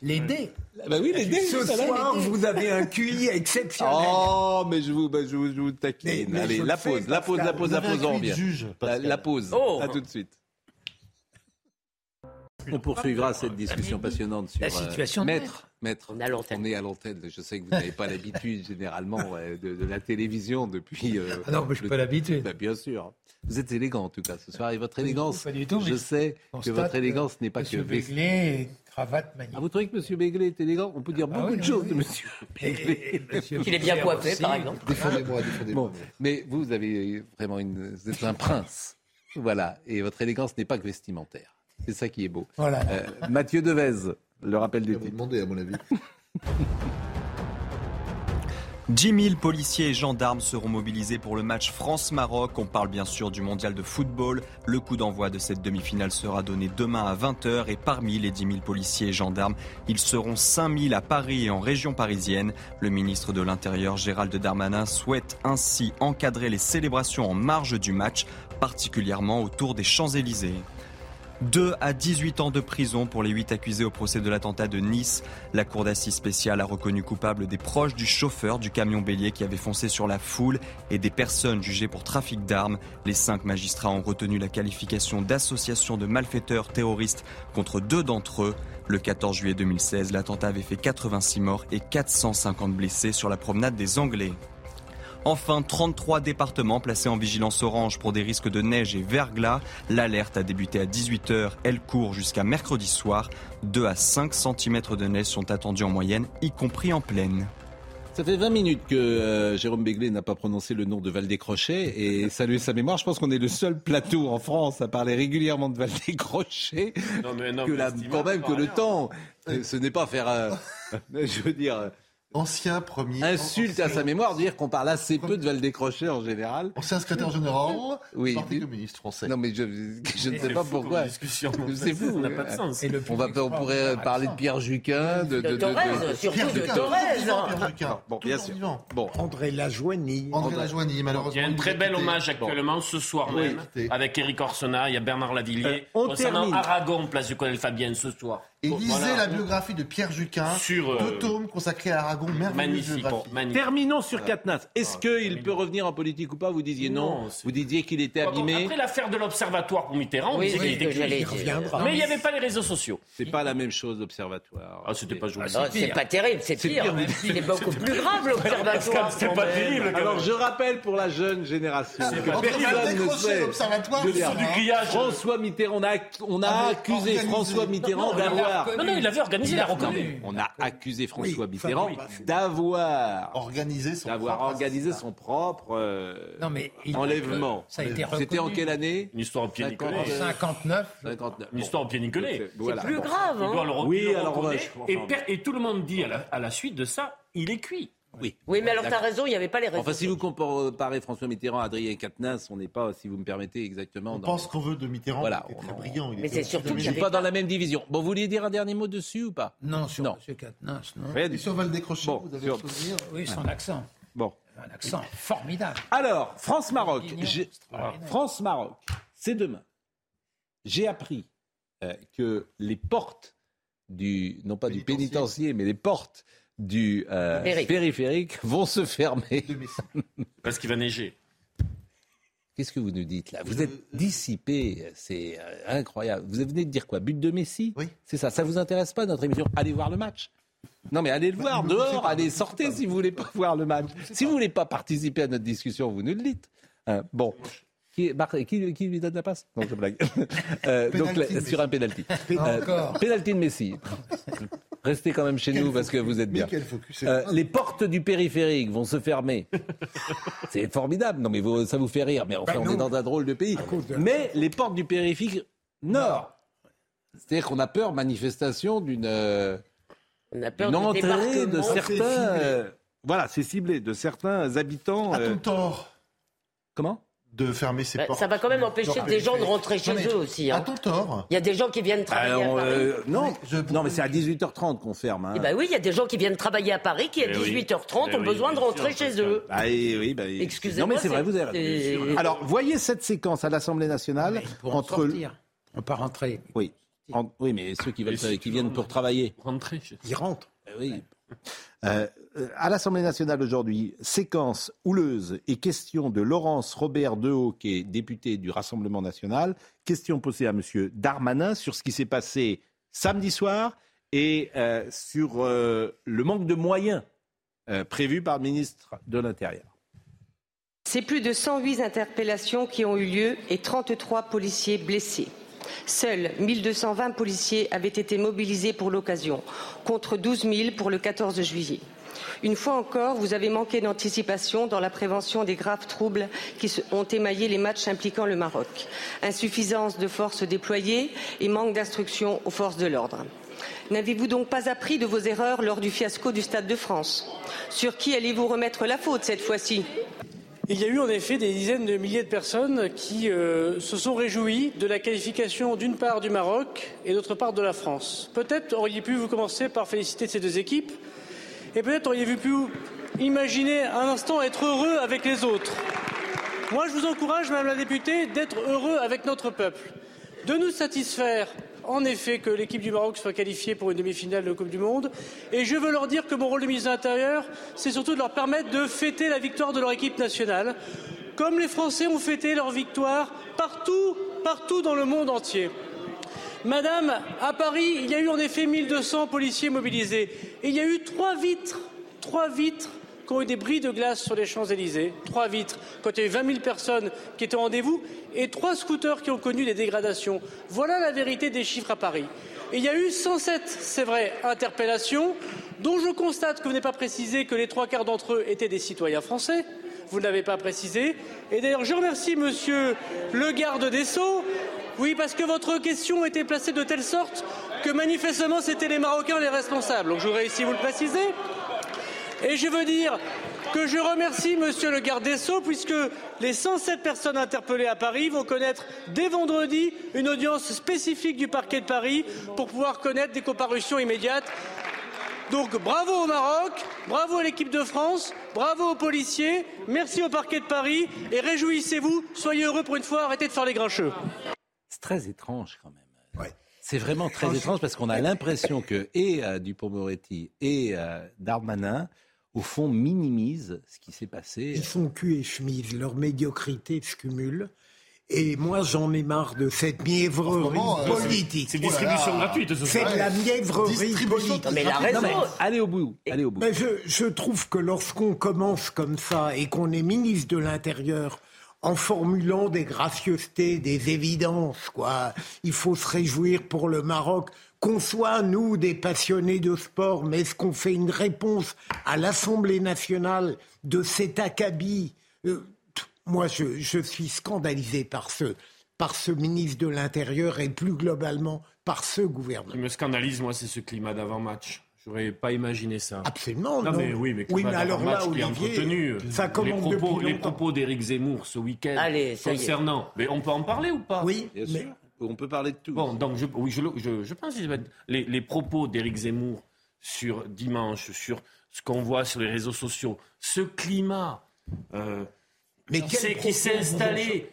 Les dés. Bah oui, les dés. Ce soir, vous avez un QI exceptionnel. Oh, mais je vous, bah, je vous, je vous taquine. Allez, la pause, la pause, la pause, la pause, on revient. La, la pause. Oh. À tout de suite. On poursuivra cette discussion passionnante sur la situation maître. Maître, on, est à l'antenne. Je sais que vous n'avez pas l'habitude généralement de, la télévision depuis. ah non, mais je n'ai pas l'habitude. Bah, bien sûr. Vous êtes élégant en tout cas ce soir et votre élégance. Pas du tout. Je sais que votre élégance n'est pas que. Béglé, cravate magnifique. Ah, vous trouvez que M. Béglé est élégant? On peut dire ah beaucoup de choses de M. Béglé. Qu'il est bien coiffé, par exemple. Défendez-moi, défendez-moi. mais vous avez vraiment une, vous êtes un prince. Voilà. Et votre élégance n'est pas que vestimentaire. C'est ça qui est beau. Voilà. Euh, Mathieu Devez, le rappel des titres. Vous demandez, à mon avis. 10 000 policiers et gendarmes seront mobilisés pour le match France-Maroc. On parle bien sûr du mondial de football. Le coup d'envoi de cette demi-finale sera donné demain à 20h et parmi les 10 000 policiers et gendarmes, ils seront 5 000 à Paris et en région parisienne. Le ministre de l'Intérieur Gérald Darmanin souhaite ainsi encadrer les célébrations en marge du match, particulièrement autour des Champs-Élysées. 2 à 18 ans de prison pour les 8 accusés au procès de l'attentat de Nice. La cour d'assises spéciale a reconnu coupable des proches du chauffeur du camion bélier qui avait foncé sur la foule et des personnes jugées pour trafic d'armes. Les cinq magistrats ont retenu la qualification d'association de malfaiteurs terroristes contre deux d'entre eux. Le 14 juillet 2016, l'attentat avait fait 86 morts et 450 blessés sur la promenade des Anglais. Enfin, 33 départements placés en vigilance orange pour des risques de neige et verglas. L'alerte a débuté à 18h. Elle court jusqu'à mercredi soir. 2 à 5 cm de neige sont attendus en moyenne, y compris en plaine. Ça fait 20 minutes que euh, Jérôme Béglé n'a pas prononcé le nom de Val-des-Crochet et saluer sa mémoire. Je pense qu'on est le seul plateau en France à parler régulièrement de Val-des-Crochet. Non, mais, non, que quand même que le temps, ce n'est pas faire. Euh, je veux dire ancien premier. Insulte à sa mémoire dire qu'on parle assez peu de Val-Décroché en général. Ancien secrétaire général oui, Parti communiste français. Non, mais je, je ne sais pas pourquoi. C'est fou, ça n'a pas de sens. on, va, on pourrait parler de Pierre Juquin, de, de, de, de surtout de Thorez. Bon, bien sûr. Bon. André Lajoigny. André Lajoigny, malheureusement. Il y a un très bel hommage actuellement ce soir même avec Éric Orsena, il y a Bernard Lavillier. Euh, concernant Aragon, place du Colonel Fabienne ce soir. Et lisez la biographie de Pierre Juquin, sur euh, deux tomes consacrés à Aragon, magnifique, Terminons sur Katnas. Est-ce qu'il peut revenir en politique ou pas Vous disiez non. vous disiez qu'il était abîmé. Après l'affaire de l'observatoire pour Mitterrand, on disait qu'il était reviendra. Mais il n'y avait pas les réseaux sociaux. C'est pas la même chose l'observatoire. Ah, c'était pas joli. Ah c'est pas terrible, c'est pire. C'est beaucoup plus grave l'observatoire. C'est pas terrible. Alors je rappelle pour la jeune génération que personne ne sait. l'observatoire du grillage. François Mitterrand, on a accusé François Mitterrand d'avoir non, non, il avait organisé la On a accusé François Mitterrand d'avoir organisé son d'avoir organisé son propre euh, enlèvement. Ça a été C'était en quelle année Une histoire en pied 59. 59. Une histoire en pied Nicolet. C'est plus grave. Hein. Oui, alors et, tout le monde dit à la suite de ça, il est cuit. Oui. Oui, mais alors tu as raison, il n'y avait pas les réseaux. Enfin, si vous comparez François Mitterrand à Adrien Quatennens, on n'est pas, si vous me permettez, exactement. On pense qu'on veut de Mitterrand. Voilà, il très brillant. mais c'est surtout qu'il pas dans la même division. Bon, vous vouliez dire un dernier mot dessus ou pas? Non, sur non. M. Quatennens, non. Et sur Val décrocher, vous avez sur... souvenir Oui, son accent. Bon. Un accent formidable. Alors, France-Maroc. France-Maroc, c'est demain. J'ai appris euh, que les portes du, non pas du pénitencier, mais les portes du euh, périphérique vont se fermer. Parce qu'il va neiger. Qu'est-ce que vous nous dites là? Vous êtes dissipé, c'est euh, incroyable. Vous venez de dire quoi? But de Messi? Oui. C'est ça. Ça vous intéresse pas notre émission? Allez voir le match. Non mais allez le voir dehors, allez sortez si vous voulez pas voir le match. Si vous voulez pas participer à notre discussion, vous nous le dites. Hein, bon. Qui, qui, qui, lui donne la passe? Non, je blague. euh, donc, sur un pénalty. Euh, pénalty de Messi. Restez quand même chez nous parce que vous êtes bien. Euh, les portes du périphérique vont se fermer. C'est formidable. Non, mais ça vous fait rire. Mais enfin, bah on est dans un drôle de pays. Mais les portes du périphérique nord. C'est-à-dire qu'on a peur, manifestation, d'une euh, entrée de certains. Euh, voilà, c'est ciblé, de certains habitants. À ton tort. Comment? De fermer ses bah, portes. Ça va quand même empêcher des gens de rentrer chez eux aussi. Hein. À ton tort? Il y a des gens qui viennent travailler à Paris. Euh, non, non, mais c'est à 18h30 qu'on ferme. Hein. Eh ben oui, il y a des gens qui viennent travailler à Paris qui à 18h30 eh ont besoin de rentrer chez eux. Ah, oui, bah, Excusez-moi. Non, mais c'est vrai, vous avez Alors, voyez cette séquence à l'Assemblée nationale entre. Sortir. On peut rentrer. Oui. Oui, mais ceux qui, veulent, qui viennent pour travailler. Rentrer. Ils rentrent. Eh oui. Euh, à l'Assemblée nationale aujourd'hui, séquence houleuse et question de Laurence Robert Dehaut, qui est député du Rassemblement national. Question posée à M. Darmanin sur ce qui s'est passé samedi soir et euh, sur euh, le manque de moyens prévus par le ministre de l'Intérieur. C'est plus de 108 interpellations qui ont eu lieu et 33 policiers blessés. Seuls 1220 policiers avaient été mobilisés pour l'occasion, contre 12 000 pour le 14 juillet. Une fois encore, vous avez manqué d'anticipation dans la prévention des graves troubles qui ont émaillé les matchs impliquant le Maroc. Insuffisance de forces déployées et manque d'instruction aux forces de l'ordre. N'avez-vous donc pas appris de vos erreurs lors du fiasco du Stade de France? Sur qui allez-vous remettre la faute cette fois-ci? Il y a eu en effet des dizaines de milliers de personnes qui euh, se sont réjouies de la qualification d'une part du Maroc et d'autre part de la France. Peut-être auriez pu vous commencer par féliciter ces deux équipes et peut-être auriez-vous pu imaginer un instant être heureux avec les autres. Moi, je vous encourage, Madame la députée, d'être heureux avec notre peuple, de nous satisfaire en effet que l'équipe du Maroc soit qualifiée pour une demi-finale de Coupe du Monde. Et je veux leur dire que mon rôle de ministre de l'Intérieur, c'est surtout de leur permettre de fêter la victoire de leur équipe nationale, comme les Français ont fêté leur victoire partout, partout dans le monde entier. Madame, à Paris, il y a eu en effet 1200 policiers mobilisés. Et il y a eu trois vitres, trois vitres qui ont eu des bris de glace sur les Champs-Élysées, trois vitres, quand il y a eu 20 000 personnes qui étaient au rendez-vous, et trois scooters qui ont connu des dégradations. Voilà la vérité des chiffres à Paris. Et il y a eu 107, c'est vrai, interpellations, dont je constate que vous n'avez pas précisé que les trois quarts d'entre eux étaient des citoyens français. Vous ne l'avez pas précisé. Et d'ailleurs, je remercie Monsieur le garde des Sceaux. Oui, parce que votre question était placée de telle sorte que manifestement c'était les Marocains les responsables. Donc je voudrais ici vous le préciser. Et je veux dire que je remercie Monsieur le garde des Sceaux, puisque les 107 personnes interpellées à Paris vont connaître dès vendredi une audience spécifique du parquet de Paris pour pouvoir connaître des comparutions immédiates. Donc bravo au Maroc, bravo à l'équipe de France, bravo aux policiers, merci au parquet de Paris et réjouissez-vous, soyez heureux pour une fois, arrêtez de faire les grincheux. C'est très étrange quand même. C'est vraiment très étrange parce qu'on a l'impression que et euh, Dupont-Moretti et euh, Darmanin au fond, minimisent ce qui s'est passé. Ils sont cul et chemise, leur médiocrité se cumule. Et moi, j'en ai marre de cette mièvrerie euh, politique. C'est distribution gratuite, ce C'est de la mièvrerie politique. Mais la raison. allez au bout. Allez au bout. je, je trouve que lorsqu'on commence comme ça et qu'on est ministre de l'Intérieur, en formulant des gracieusetés, des évidences, quoi. Il faut se réjouir pour le Maroc qu'on soit, nous, des passionnés de sport, mais est-ce qu'on fait une réponse à l'Assemblée nationale de cet acabit euh, Moi, je, suis scandalisé par ce, par ce ministre de l'Intérieur et plus globalement par ce gouvernement. Ce qui me scandalise, moi, c'est ce climat d'avant-match. J'aurais pas imaginé ça. Absolument, non. Mais oui, mais, oui, mais alors là, Olivier, ça les propos, les propos d'Éric Zemmour ce week-end concernant. Mais on peut en parler ou pas Oui, bien sûr. On peut parler de tout. Bon, donc je, oui, je, je, je pense les, les propos d'Éric Zemmour sur dimanche, sur ce qu'on voit sur les réseaux sociaux, ce climat euh, mais qui s'est installé,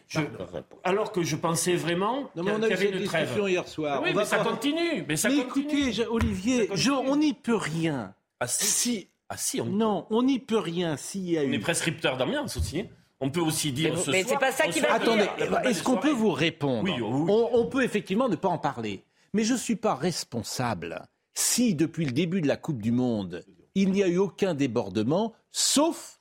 alors que je pensais vraiment qu'il y avait une discussion hier soir. Oui, mais ça continue. Mais, ça écoutez, Olivier, on n'y peut rien. Ah si, ah, si on Non, on n'y peut rien s'il y a On est prescripteur d'ambiance aussi. On peut aussi dire mais, ce mais c'est pas ça qui va Attendez, est-ce qu'on peut vous répondre oui, On, peut effectivement ne pas en parler. Mais je ne suis pas responsable si, depuis le début de la Coupe du Monde, il n'y a eu aucun débordement, sauf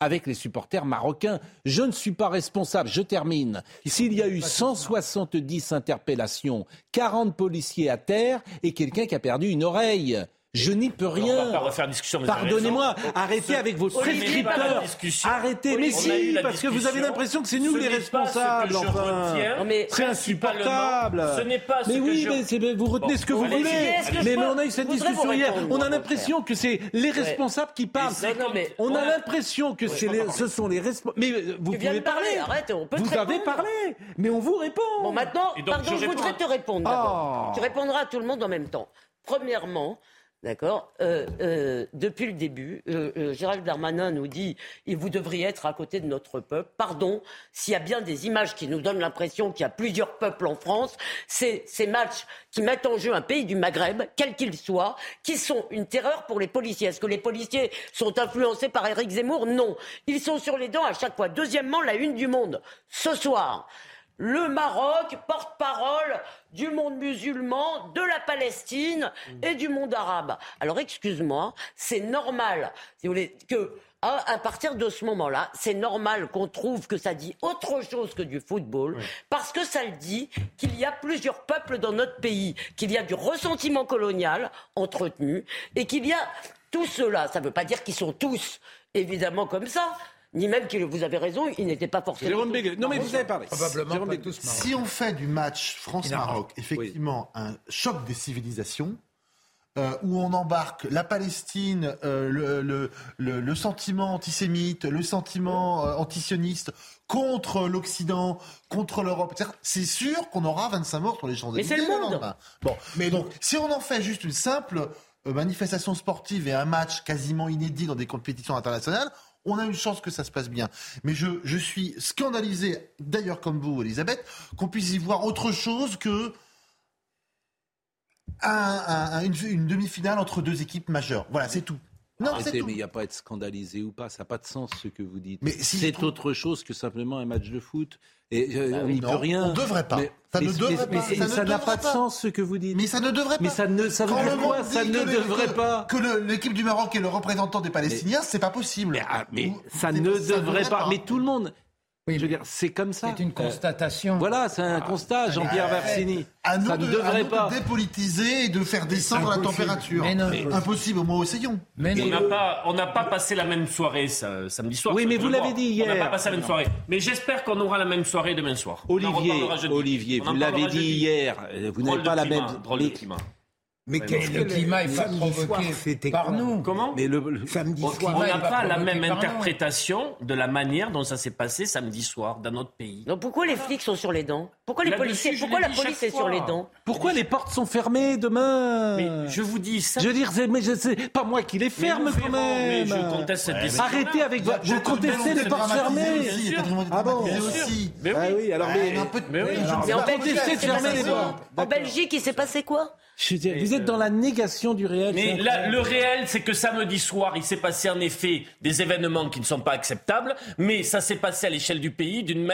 avec les supporters marocains. Je ne suis pas responsable, je termine. S'il y a eu 170 interpellations, 40 policiers à terre et quelqu'un qui a perdu une oreille, je n'y peux rien. On va pas refaire discussion. Pardonnez-moi. Arrêtez avec vos prescripteurs. Arrêtez. Mais si, parce que vous avez l'impression que c'est nous les responsables. Enfin, c'est insupportable. Ce n'est pas. Mais oui, mais vous retenez ce que vous voulez. Mais on a eu cette discussion hier. On a l'impression que c'est les responsables qui parlent. On a l'impression que ce sont les responsables. Mais vous pouvez parler. Vous avez parlé. Mais on vous répond. Bon, maintenant, pardon, je voudrais te répondre. Tu répondras à tout le monde en même temps. Premièrement, D'accord euh, euh, Depuis le début, euh, Gérald Darmanin nous dit et vous devriez être à côté de notre peuple. Pardon, s'il y a bien des images qui nous donnent l'impression qu'il y a plusieurs peuples en France, c'est ces matchs qui mettent en jeu un pays du Maghreb, quel qu'il soit, qui sont une terreur pour les policiers. Est-ce que les policiers sont influencés par Éric Zemmour? Non. Ils sont sur les dents à chaque fois. Deuxièmement, la une du monde. Ce soir, le Maroc, porte-parole du monde musulman, de la Palestine et du monde arabe. Alors excuse-moi, c'est normal, si vous voulez, que à, partir de ce moment-là, c'est normal qu'on trouve que ça dit autre chose que du football, parce que ça le dit qu'il y a plusieurs peuples dans notre pays, qu'il y a du ressentiment colonial entretenu, et qu'il y a tout cela. Ça ne veut pas dire qu'ils sont tous évidemment comme ça, ni même que vous avez raison, il n'était pas forcément. Jérôme Non, mais vous avez parlé. Probablement Si on fait du match France-Maroc, effectivement, un choc des civilisations, euh, où on embarque la Palestine, euh, le, le, le, sentiment antisémite, le sentiment euh, antisioniste contre l'Occident, contre l'Europe, c'est sûr qu'on aura 25 morts sur les Champs-Élysées. Mais c'est le monde. Bon, mais donc, si on en fait juste une simple manifestation sportive et un match quasiment inédit dans des compétitions internationales, on a une chance que ça se passe bien. Mais je, suis scandalisé, d'ailleurs comme vous, Elisabeth, qu'on puisse y voir autre chose que une, demi-finale entre deux équipes majeures. Voilà, c'est tout. Non, Arrêtez, mais il n'y a pas à être scandalisé ou pas, ça n'a pas de sens ce que vous dites. Mais c'est autre chose que simplement un match de foot. Et euh, bah on n'y peut rien. On ne devrait pas. ça ne devrait pas. ça n'a pas de sens ce que vous dites. Mais ça ne devrait pas. Mais ça ne ça veut dire quoi Ça ne devrait pas. Que l'équipe du Maroc est le représentant des Palestiniens, c'est pas possible. Mais, ah, ça ne devrait pas. Mais tout le monde. Oui, je veux dire, c'est comme ça. C'est une constatation. voilà, c'est un constat, Jean-Pierre Versini. À nous ça de, ne devrait pas. de dépolitiser et de faire descendre la température. Mais Impossible, au moins essayons. Mais on n'a pas, on n'a pas passé la même soirée samedi soir. Oui, mais vous l'avez dit hier. On n'a pas passé la même soirée. Mais j'espère qu'on aura la même soirée demain soir. Olivier, Olivier, vous l'avez dit hier. Vous n'avez pas la même. Drôle de climat. Mais le climat est pas provoqué par nous. Comment Mais le, samedi soir, on n'a pas, la même interprétation de la manière dont ça s'est passé samedi soir dans notre pays. Donc pourquoi les flics sont sur les dents? Pourquoi les policiers Pourquoi la police est sur les dents? Pourquoi les portes sont fermées demain? Mais je vous dis ça. Je veux dire, mais je sais pas moi qui les ferme quand même. Mais je conteste cette décision. Arrêtez avec votre. Vous contestez les portes fermées. Ah bon Mais aussi. Mais oui. Alors mais un peu. Mais oui. En Belgique, il s'est passé quoi? Vous êtes dans la négation du réel. Mais le réel, c'est que samedi soir, il s'est passé en effet des événements qui ne sont pas acceptables, mais ça s'est passé à l'échelle du pays d'une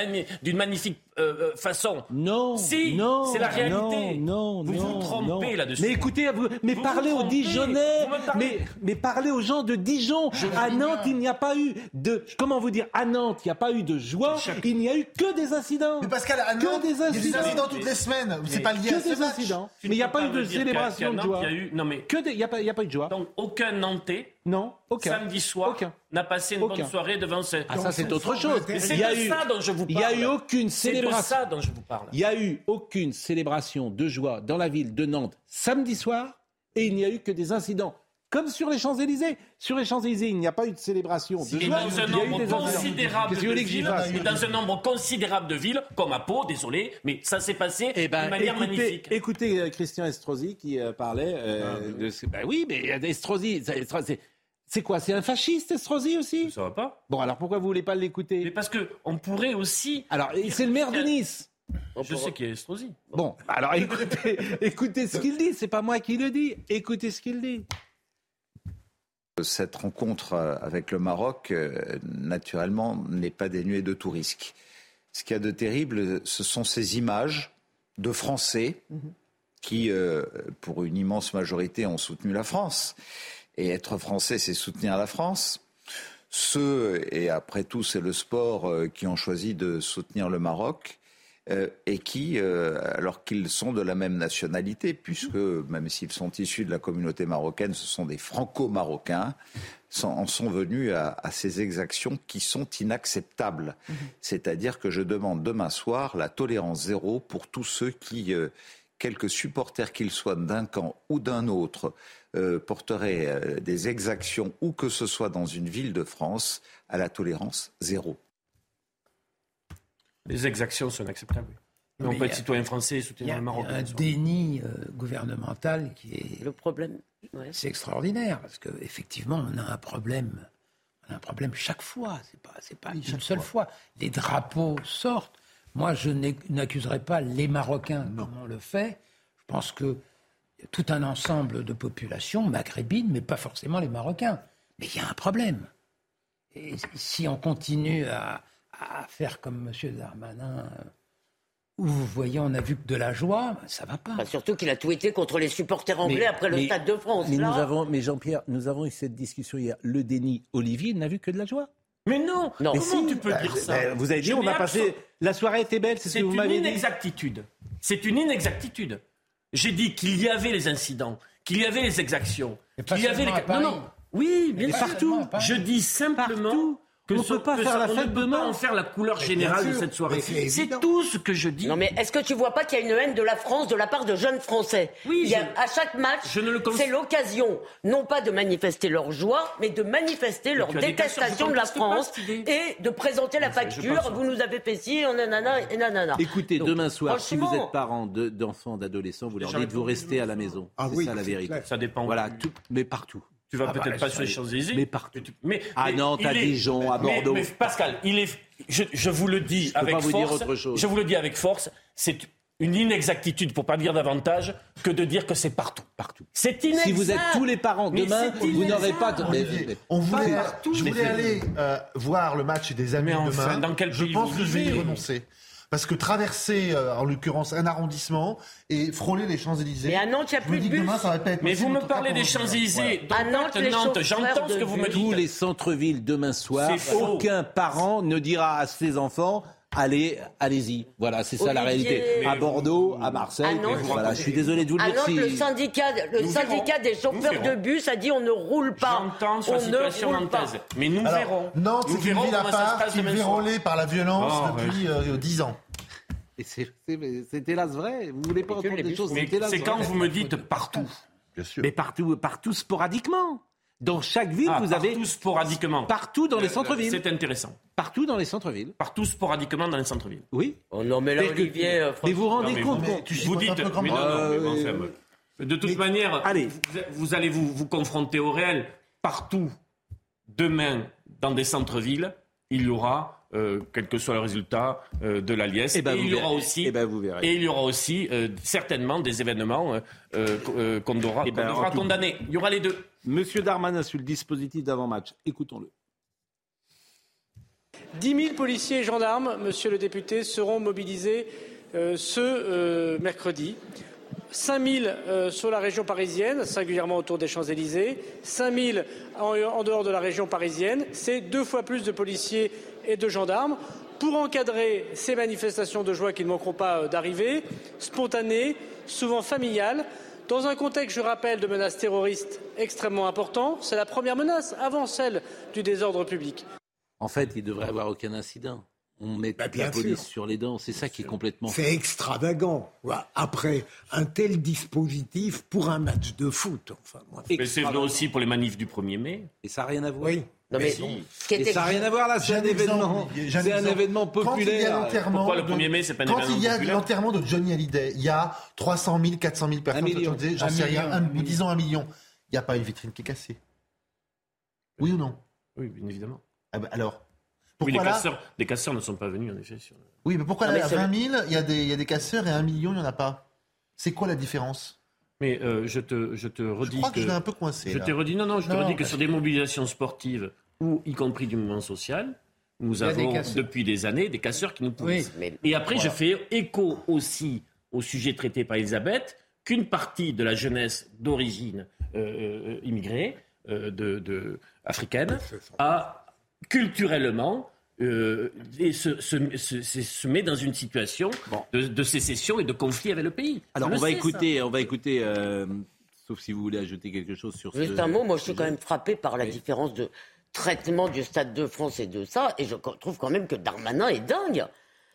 magnifique euh, euh, façon. Non. Si, non, c'est la réalité. Non, non, vous vous trompez là-dessus. Mais écoutez, mais parlez aux Dijonnais. Mais, mais parlez aux gens de Dijon. à Nantes, il n'y a pas eu de. Comment vous dire À Nantes, il n'y a pas eu de joie. Il n'y a eu que des incidents. Mais Pascal, à Nantes, il y a des incidents toutes les semaines. C'est pas lié à des incidents. Mais il n'y a pas eu de célébration de joie. Non mais que il n'y a pas eu de joie. Donc aucun Nantais non, aucun. Samedi soir, n'a passé une bonne soirée devant ce. Ah, ça, c'est autre chose. C'est de ça dont je vous parle. Il n'y a eu aucune célébration. C'est de ça dont je vous parle. Il n'y a eu aucune célébration de joie dans la ville de Nantes samedi soir et il n'y a eu que des incidents. Comme sur les Champs-Élysées. Sur les Champs-Élysées, il n'y a pas eu de célébration de joie. Dans un nombre considérable de villes, et dans un nombre considérable de villes, comme à Pau, désolé, mais ça s'est passé eh ben, de manière magnifique. Écoutez euh, Christian Estrosi qui euh, parlait euh, ah, de... Ben oui, mais Estrosi, c'est quoi C'est un fasciste, Estrosi aussi? Ça va pas. Bon, alors pourquoi vous voulez pas l'écouter? Mais parce que on pourrait aussi. Alors, c'est le maire de Nice. Je sais qui est Estrosi. Bon, alors écoutez, écoutez ce qu'il dit. C'est pas moi qui le dis. Écoutez ce qu'il dit. Cette rencontre avec le Maroc, euh, naturellement, n'est pas dénuée de tout risque. Ce qu'il y a de terrible, ce sont ces images de Français mhm. qui, euh, pour une immense majorité, ont soutenu la France. Et être français, c'est soutenir la France. Ceux, et après tout, c'est le sport, euh, qui ont choisi de soutenir le Maroc, euh, et qui, euh, alors qu'ils sont de la même nationalité, puisque même s'ils sont issus de la communauté marocaine, ce sont des franco-marocains, en sont venus à, ces exactions qui sont inacceptables. Mhm. C'est-à-dire que je demande demain soir la tolérance zéro pour tous ceux qui, quelques supporters qu'ils soient d'un camp ou d'un autre, euh, porterait euh, des exactions où que ce soit dans une ville de France à la tolérance zéro. Les exactions sont acceptables. on peut être citoyen français et soutenir le Maroc. Il y a un déni gouvernemental qui est. Le problème. C'est extraordinaire parce qu'effectivement, on a un problème. On a un problème chaque fois. C'est pas, c'est pas une seule fois. Les drapeaux sortent. Moi, je n'accuserai pas les Marocains comme on le fait. Je pense que y a tout un ensemble de populations maghrébines, mais pas forcément les Marocains. Mais il y a un problème. Et si on continue à, faire comme M. Darmanin, où vous voyez, on a vu que de la joie, ça va pas. Bah, surtout qu'il a tout été contre les supporters anglais après le Stade de France. Mais, nous avons, mais Jean-Pierre, nous avons eu cette discussion hier. Le déni, Olivier n'a vu que de la joie. Mais non, non. comment tu peux dire ça Vous avez dit, on a passé. La soirée était belle, c'est ce que vous m'avez dit. C'est une inexactitude. C'est une inexactitude. J'ai dit qu'il y avait les incidents, qu'il y avait les exactions, qu'il y avait les. Non, non. Oui, mais partout. Je dis simplement on ne peut pas faire la fête demain. en faire la couleur générale de cette soirée. C'est tout ce que je dis. Non, mais est-ce que tu vois pas qu'il y a une haine de la France de la part de jeunes Français Oui. Il y a, à chaque match, c'est l'occasion, non pas de manifester leur joie, mais de manifester leur détestation de la France et de présenter la facture. Vous nous avez fait ci, et nanana et nanana. Écoutez, demain soir, si vous êtes parent d'enfants, d'adolescents, vous leur dites de vous rester à la maison. Ah c'est ça la vérité. Ça dépend. Voilà, mais partout. Tu vas ah peut-être bah, pas sur les Champs-Élysées. Mais partout. Mais, à Nantes, à Dijon, à Bordeaux. Mais, Pascal, il est, je, vous le dis avec force. Dire autre chose. Je vous le dis avec force. C'est une inexactitude, pour pas dire davantage, que de dire que c'est partout. Partout. C'est inexact. Si vous êtes tous les parents demain, vous n'aurez pas. De... on voulait, je voulais aller euh, voir le match des amis demain. Dans quel je pense que je vais y renoncer. Parce que traverser, euh, en l'occurrence, un arrondissement et frôler les Champs-Élysées. Mais à Nantes, il n'y a plus de bus. Mais vous me parlez des Champs-Élysées. À Nantes, Nantes j'entends ce que vous me dites. Tous les centres-villes demain soir, aucun parent ne dira à ses enfants allez, allez-y. Voilà, c'est ça la réalité. À Bordeaux, à Marseille, voilà, je suis désolé de vous le dire. le syndicat, le syndicat des chauffeurs de bus a dit on ne roule pas. J'entends sur la situation nantaise, mais nous verrons. Nantes, c'est une ville à part qui est vérolée par la violence oh, depuis euh, dix 10 ans. Et c'est hélas vrai. Vous voulez pas entendre des choses. C'est quand vous me dites partout. Bien sûr. Mais partout, partout sporadiquement. Dans chaque ville, ah, vous avez. Partout sporadiquement. Partout dans les euh, centres-villes. C'est intéressant. Partout dans les centres-villes. Partout sporadiquement dans les centres-villes. Oui. Oh non, mais là, Olivier. Euh, mais vous vous rendez compte vous, dites. Mais non, euh, de toute manière, allez. Vous, allez vous, vous confronter au réel. Partout, demain, dans des centres-villes, il y aura euh, quel que soit le résultat euh, de la liesse. Eh ben, et, il y aura aussi, eh ben, et il y aura aussi euh, certainement des événements qu'on devra, eh ben, devra condamner. Il y aura les deux. Monsieur Darmanin sur le dispositif d'avant-match. Écoutons-le. 10 000 policiers et gendarmes, monsieur le député, seront mobilisés ce mercredi. 5 000 sur la région parisienne, singulièrement autour des Champs-Élysées, 5 000 en, dehors de la région parisienne. C'est deux fois plus de policiers et de gendarmes pour encadrer ces manifestations de joie qui ne manqueront pas euh, d'arriver, spontanées, souvent familiales, dans un contexte, je rappelle, de menaces terroristes extrêmement important. C'est la première menace avant celle du désordre public. En fait, il ne devrait y avoir aucun incident. On met bah, la police sur les dents, c'est ça qui est complètement. C'est extravagant. Après un tel dispositif pour un match de foot. Enfin, Mais c'est vrai aussi pour les manifs du 1er mai. Et ça n'a rien à voir. Oui. Non, mais, ça n'a rien à voir là, c'est un, événement, c'est un événement populaire. Pourquoi le 1er mai, c'est pas un Quand il y a l'enterrement de Johnny Hallyday, il y a 300 000, 400 000 personnes. J'en sais rien, disons un million. Il n'y a pas une vitrine qui est cassée. Oui ou non Oui, bien évidemment. Ah bah, alors oui, les, casseurs, les casseurs ne sont pas venus, en effet. Oui, mais pourquoi là, à 20 000, il y, a des, il y a des casseurs et à 1 million, il n'y en a pas C'est quoi la différence Mais euh, je, te, je te redis. Je crois que, je un peu coincé. Je te redis, non, non, je te redis que sur des mobilisations sportives, ou y compris du mouvement social, nous avons depuis des années des casseurs qui nous poussent. Et après, je fais écho aussi au sujet traité par Elisabeth, qu'une partie de la jeunesse d'origine euh, euh, immigrée, de, de, africaine, a culturellement euh, et se, se, se, met dans une situation de, sécession et de conflit avec le pays. Alors on va, écouter, on va écouter, euh, sauf si vous voulez ajouter quelque chose sur Juste un mot, moi je suis quand même frappé par la différence de traitement du Stade de France et de ça, et je trouve quand même que Darmanin est dingue.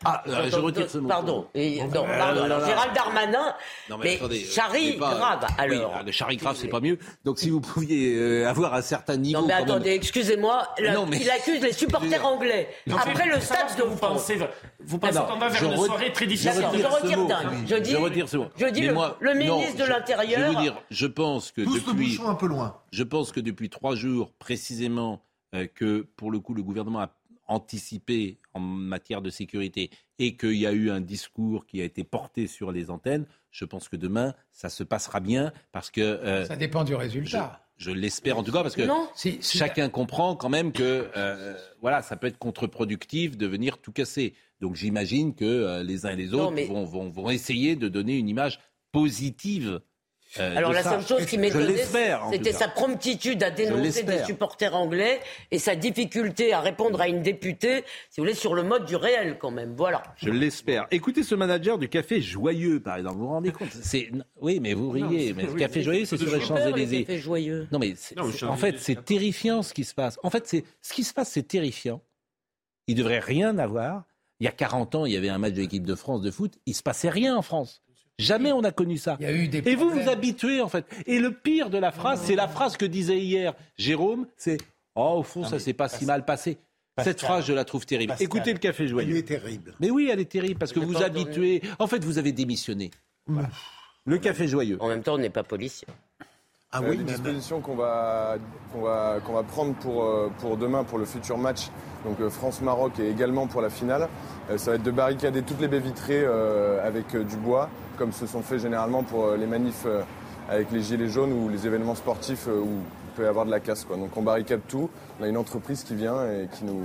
Ah, euh, je retire ce mot. Pardon. Et, non, pardon. Alors, Gérald Darmanin, non, mais, mais charrie grave, alors. Le charrie grave, c'est pas mieux. Donc, si vous pouviez euh, avoir un certain niveau... Non, mais attendez, excusez-moi, il accuse les supporters anglais. Après le stade de vous pensez... Vous pensez qu'on va vers une soirée très difficile Je retire d'un. Je dis, je retire ce mot. Je dis le, ministre de l'Intérieur... Je veux dire, je pense que depuis... un peu loin. Je pense que depuis trois jours, précisément, euh, que pour le coup, le gouvernement a anticipé en matière de sécurité et qu'il y a eu un discours qui a été porté sur les antennes, je pense que demain, ça se passera bien parce que... Euh, ça dépend du résultat. Je, l'espère en tout cas parce que chacun comprend quand même que euh, voilà, ça peut être contre-productif de venir tout casser. Donc j'imagine que euh, les uns et les autres vont, vont, vont essayer de donner une image positive euh, Alors la seule chose qui m'étonnait, c'était sa promptitude à dénoncer des supporters anglais et sa difficulté à répondre à une députée, si vous voulez, sur le mode du réel quand même. Voilà. Je l'espère. Écoutez ce manager du café joyeux, par exemple. Vous vous rendez compte? C'est oui, mais vous riez. mais le café joyeux, c'est sur les Champs-Élysées. joyeux. Non, mais en fait, c'est terrifiant ce qui se passe. En fait, c'est ce qui se passe, c'est terrifiant. Il devrait rien avoir. Il y a 40 ans, il y avait un match de l'équipe de France de foot. Il se passait rien en France. Jamais on n'a connu ça. et vous vous habituez en fait. Et le pire de la phrase, c'est la phrase que disait hier Jérôme, c'est oh au fond ça s'est pas si mal passé. Cette phrase, je la trouve terrible. Écoutez le café joyeux. Elle est terrible. Mais oui, elle est terrible parce que vous vous habituez. En fait, vous avez démissionné. Le café joyeux. En même temps, on n'est pas policier. Ah oui, les dispositions qu'on va, qu'on va, qu'on va prendre pour, euh, pour demain, pour le futur match, donc euh, France-Maroc et également pour la finale, euh, ça va être de barricader toutes les baies vitrées avec du bois, comme se sont fait généralement pour les manifs avec les gilets jaunes ou les événements sportifs où il peut y avoir de la casse. Quoi. Donc on barricade tout. On a une entreprise qui vient et qui nous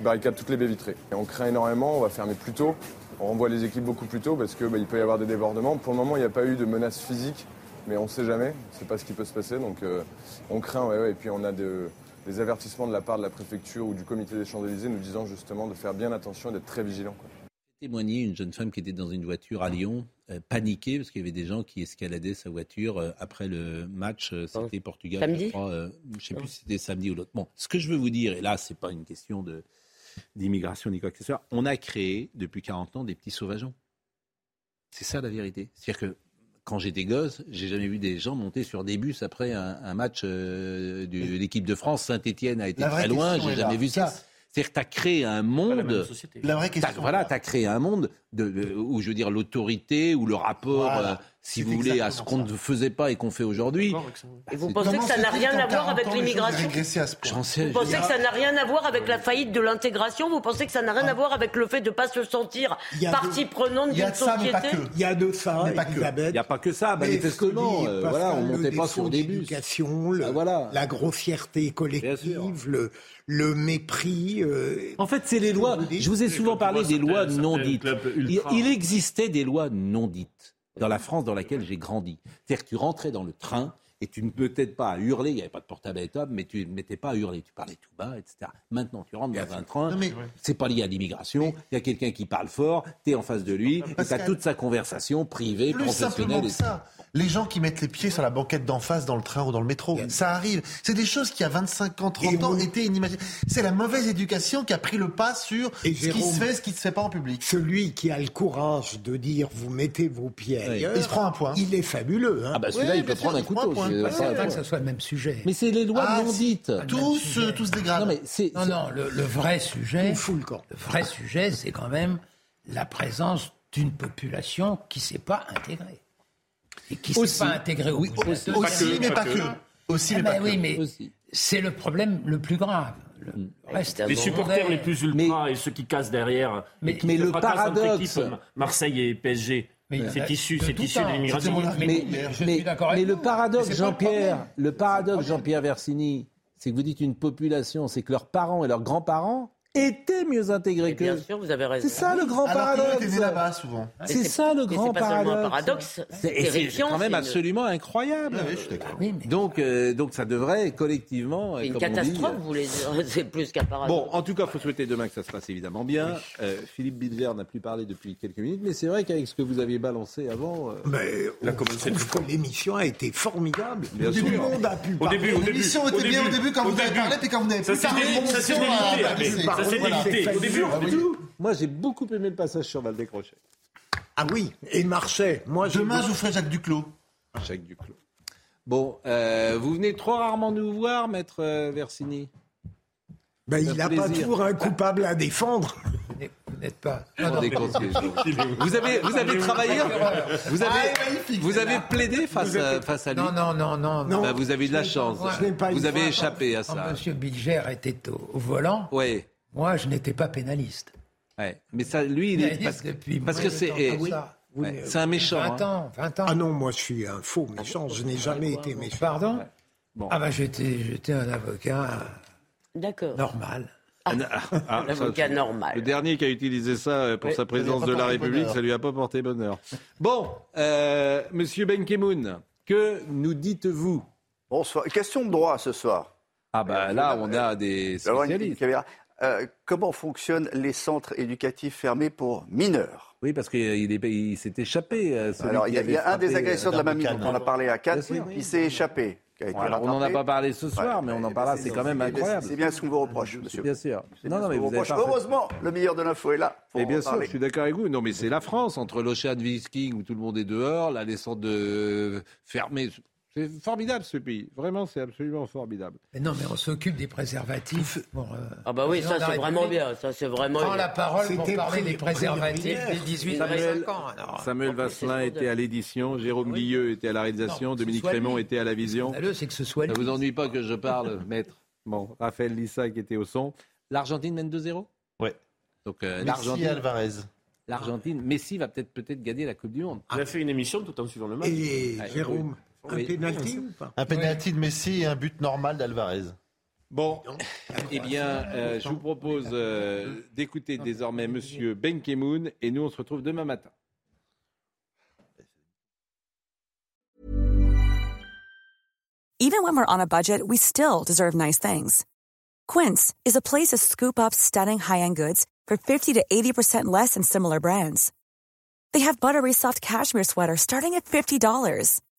barricade toutes les baies vitrées. Et on craint énormément, on va fermer plus tôt. On renvoie les équipes beaucoup plus tôt parce qu'il bah, peut y avoir des débordements. Pour le moment, il n'y a pas eu de menaces physiques mais on ne sait jamais, c'est pas ce qui peut se passer, donc euh, on craint, ouais, et puis on a des avertissements de la part de la préfecture ou du comité des Champs-Élysées nous disant justement de faire bien attention et d'être très vigilant. Quoi. Témoigné une jeune femme qui était dans une voiture à Lyon, euh, paniquée parce qu'il y avait des gens qui escaladaient sa voiture euh, après le match. c'était Portugal, samedi je crois. je ne sais plus si c'était samedi ou l'autre. Bon, ce que je veux vous dire, et là, c'est pas une question de d'immigration ni quoi que ce soit, on a créé depuis 40 ans des petits sauvageons. C'est ça la vérité. C'est-à-dire que quand j'étais gosse, j'ai jamais vu des gens monter sur des bus après un, match euh, de l'équipe de France. Saint-Etienne a été très loin, j'ai jamais vu ça. C'est-à-dire que tu as créé un monde. La, vraie question. voilà, tu as créé un monde de, où, je veux dire, l'autorité ou le rapport, euh, si vous voulez, à ce qu'on ne faisait pas et qu'on fait aujourd'hui. Et vous pensez que ça n'a rien à voir avec l'immigration Vous pensez que ça n'a rien à voir avec la faillite de l'intégration Vous pensez que ça n'a rien à voir avec le fait de ne pas se sentir partie prenante d'une société Il y a de ça, Il n'y a pas que ça, manifestement. Euh, voilà, on ne montait pas sur des bus. Ah, la grossièreté collective, le le mépris. Euh, en fait, c'est les lois. Je vous ai souvent parlé des lois non dites. Il, existait des lois non dites dans la France dans laquelle j'ai grandi. C'est-à-dire que tu rentrais dans le train et tu ne peux peut-être pas hurler, il n'y avait pas de portable à mais tu ne mettais pas à hurler, tu parlais tout bas, etc. Maintenant, tu rentres dans un train, c'est pas lié à l'immigration, il y a quelqu'un qui parle fort, tu es en face de lui, et tu as toute sa conversation privée, professionnelle. ça les gens qui mettent les pieds sur la banquette d'en face dans le train ou dans le métro. Ça arrive. C'est des choses qui, à 25 ans, 30 ans, étaient inimaginables. C'est la mauvaise éducation qui a pris le pas sur ce qui se fait, ce qui ne se fait pas en public. Celui qui a le courage de dire vous mettez vos pieds ailleurs, il se prend un point. Il est fabuleux. Hein. Ah bah celui-là, il peut prendre un couteau. C'est pas que ce soit le même sujet. Mais c'est les lois ah, non dites. Tous, euh, tous dégradent. Non, mais non, non, le, vrai sujet, le vrai sujet, c'est quand même la présence d'une population qui ne s'est pas intégrée et qui ne s'est pas intégré au oui, aussi, mais pas que. Aussi, mais, pas oui, mais c'est le problème le plus grave. Le reste, les supporters les plus ultras et ceux qui cassent derrière. Mais, mais le paradoxe. Marseille et PSG. C'est issu, c'est issu de l'immigration. Mais, mais, le paradoxe, Jean-Pierre, le paradoxe, Jean-Pierre Versini, c'est que vous dites une population, c'est que leurs parents et leurs grands-parents étaient mieux intégrés que. Bien sûr, vous avez raison. C'est ça le grand paradoxe. là-bas souvent. C'est ça le grand paradoxe. C'est un paradoxe. C'est quand même absolument incroyable. donc, euh, donc ça devrait collectivement. C'est une catastrophe, vous voulez dire. C'est plus qu'un paradoxe. Bon, en tout cas, il faut souhaiter demain que ça se passe évidemment bien. Euh, Philippe Bilger n'a plus parlé depuis quelques minutes, mais c'est vrai qu'avec ce que vous aviez balancé avant. Euh, mais la l'émission a été formidable. Bien Tout le monde a pu. Au début, L'émission était bien au début quand vous avez parlé, puis quand vous n'avez plus parlé, l'émission a c'est Au début, Moi, j'ai beaucoup aimé le passage sur Val-Décrochet. Ah oui, et Marseille. Moi, Demain, je vous ferai Jacques Duclos. Jacques Duclos. Bon, euh, vous venez trop rarement nous voir, maître euh, Versini ben, il n'a pas toujours un coupable à défendre. Vous n'êtes pas. vous, avez, vous avez travaillé Vous avez, ah, vous avez plaidé face, à, face à lui Non, non, non, non. non. Ben, vous avez eu de la chance. vous avez échappé à ça. Quand Monsieur Bilger était au, volant, oui. Moi, je n'étais pas pénaliste. Ouais. Mais ça, lui, il est. Parce, parce que c'est. c'est un méchant. 20 hein. ans, 20 ans. Ah non, moi je suis un faux méchant, je n'ai jamais été méchant. Pardon bon. Ah ben j'étais un avocat normal. Ah, ah, ah, un avocat normal. Le dernier qui a utilisé ça euh, pour sa présidence de la République, ça lui a pas porté bonheur. Bon, euh, Monsieur Benkemoun, que nous dites-vous? Bonsoir. Question de droit ce soir. Ah ben là, on a des spécialistes. Euh, comment fonctionnent les centres éducatifs fermés pour mineurs? Oui, parce qu'il s'est échappé. Euh, Alors, il y a, un des agresseurs de la mamie dont on a parlé à 4 qui s'est échappé. on n'en a pas parlé ce soir, mais on en parlera, c'est quand même incroyable. C'est bien ce qu'on vous reproche, monsieur. Bien sûr. Non, non, mais vous Heureusement, le meilleur de l'info est là. Et bien sûr, je suis d'accord avec vous. Non, mais c'est la France, entre l'Ocean Viking où tout le monde est dehors, la descente de fermée c'est formidable ce pays. Vraiment, c'est absolument formidable. Mais non, mais on s'occupe des préservatifs. Euh, ah bah oui, ça c'est vraiment bien. Ça c'est vraiment. Prends la parole pour parler des préservatifs des 18 Samuel, 25 ans. Samuel Vasselin était à l'édition, Jérôme Guilleux était à la réalisation, Dominique Raymond était à la vision. c'est que ce soit. Ça vous ennuie pas que je parle, maître Bon, Raphaël Lissa qui était au son. L'Argentine mène 2-0 Ouais. Donc euh, l'Argentine. Alvarez l'Argentine. Messi va peut-être peut-être gagner la Coupe du Monde. Il a fait une émission tout en suivant le match. Et Jérôme, un pénalty ou pas Un pénalty de Messi et un but normal d'Alvarez. Bon, eh bien, euh, je vous propose euh, d'écouter désormais Monsieur Ben Kemoun et nous on se retrouve demain matin. Even when we're on a budget, we still deserve nice things. Quince is a place to scoop up stunning high-end goods for 50 to 80% less than similar brands. They have buttery soft cashmere sweaters starting at $50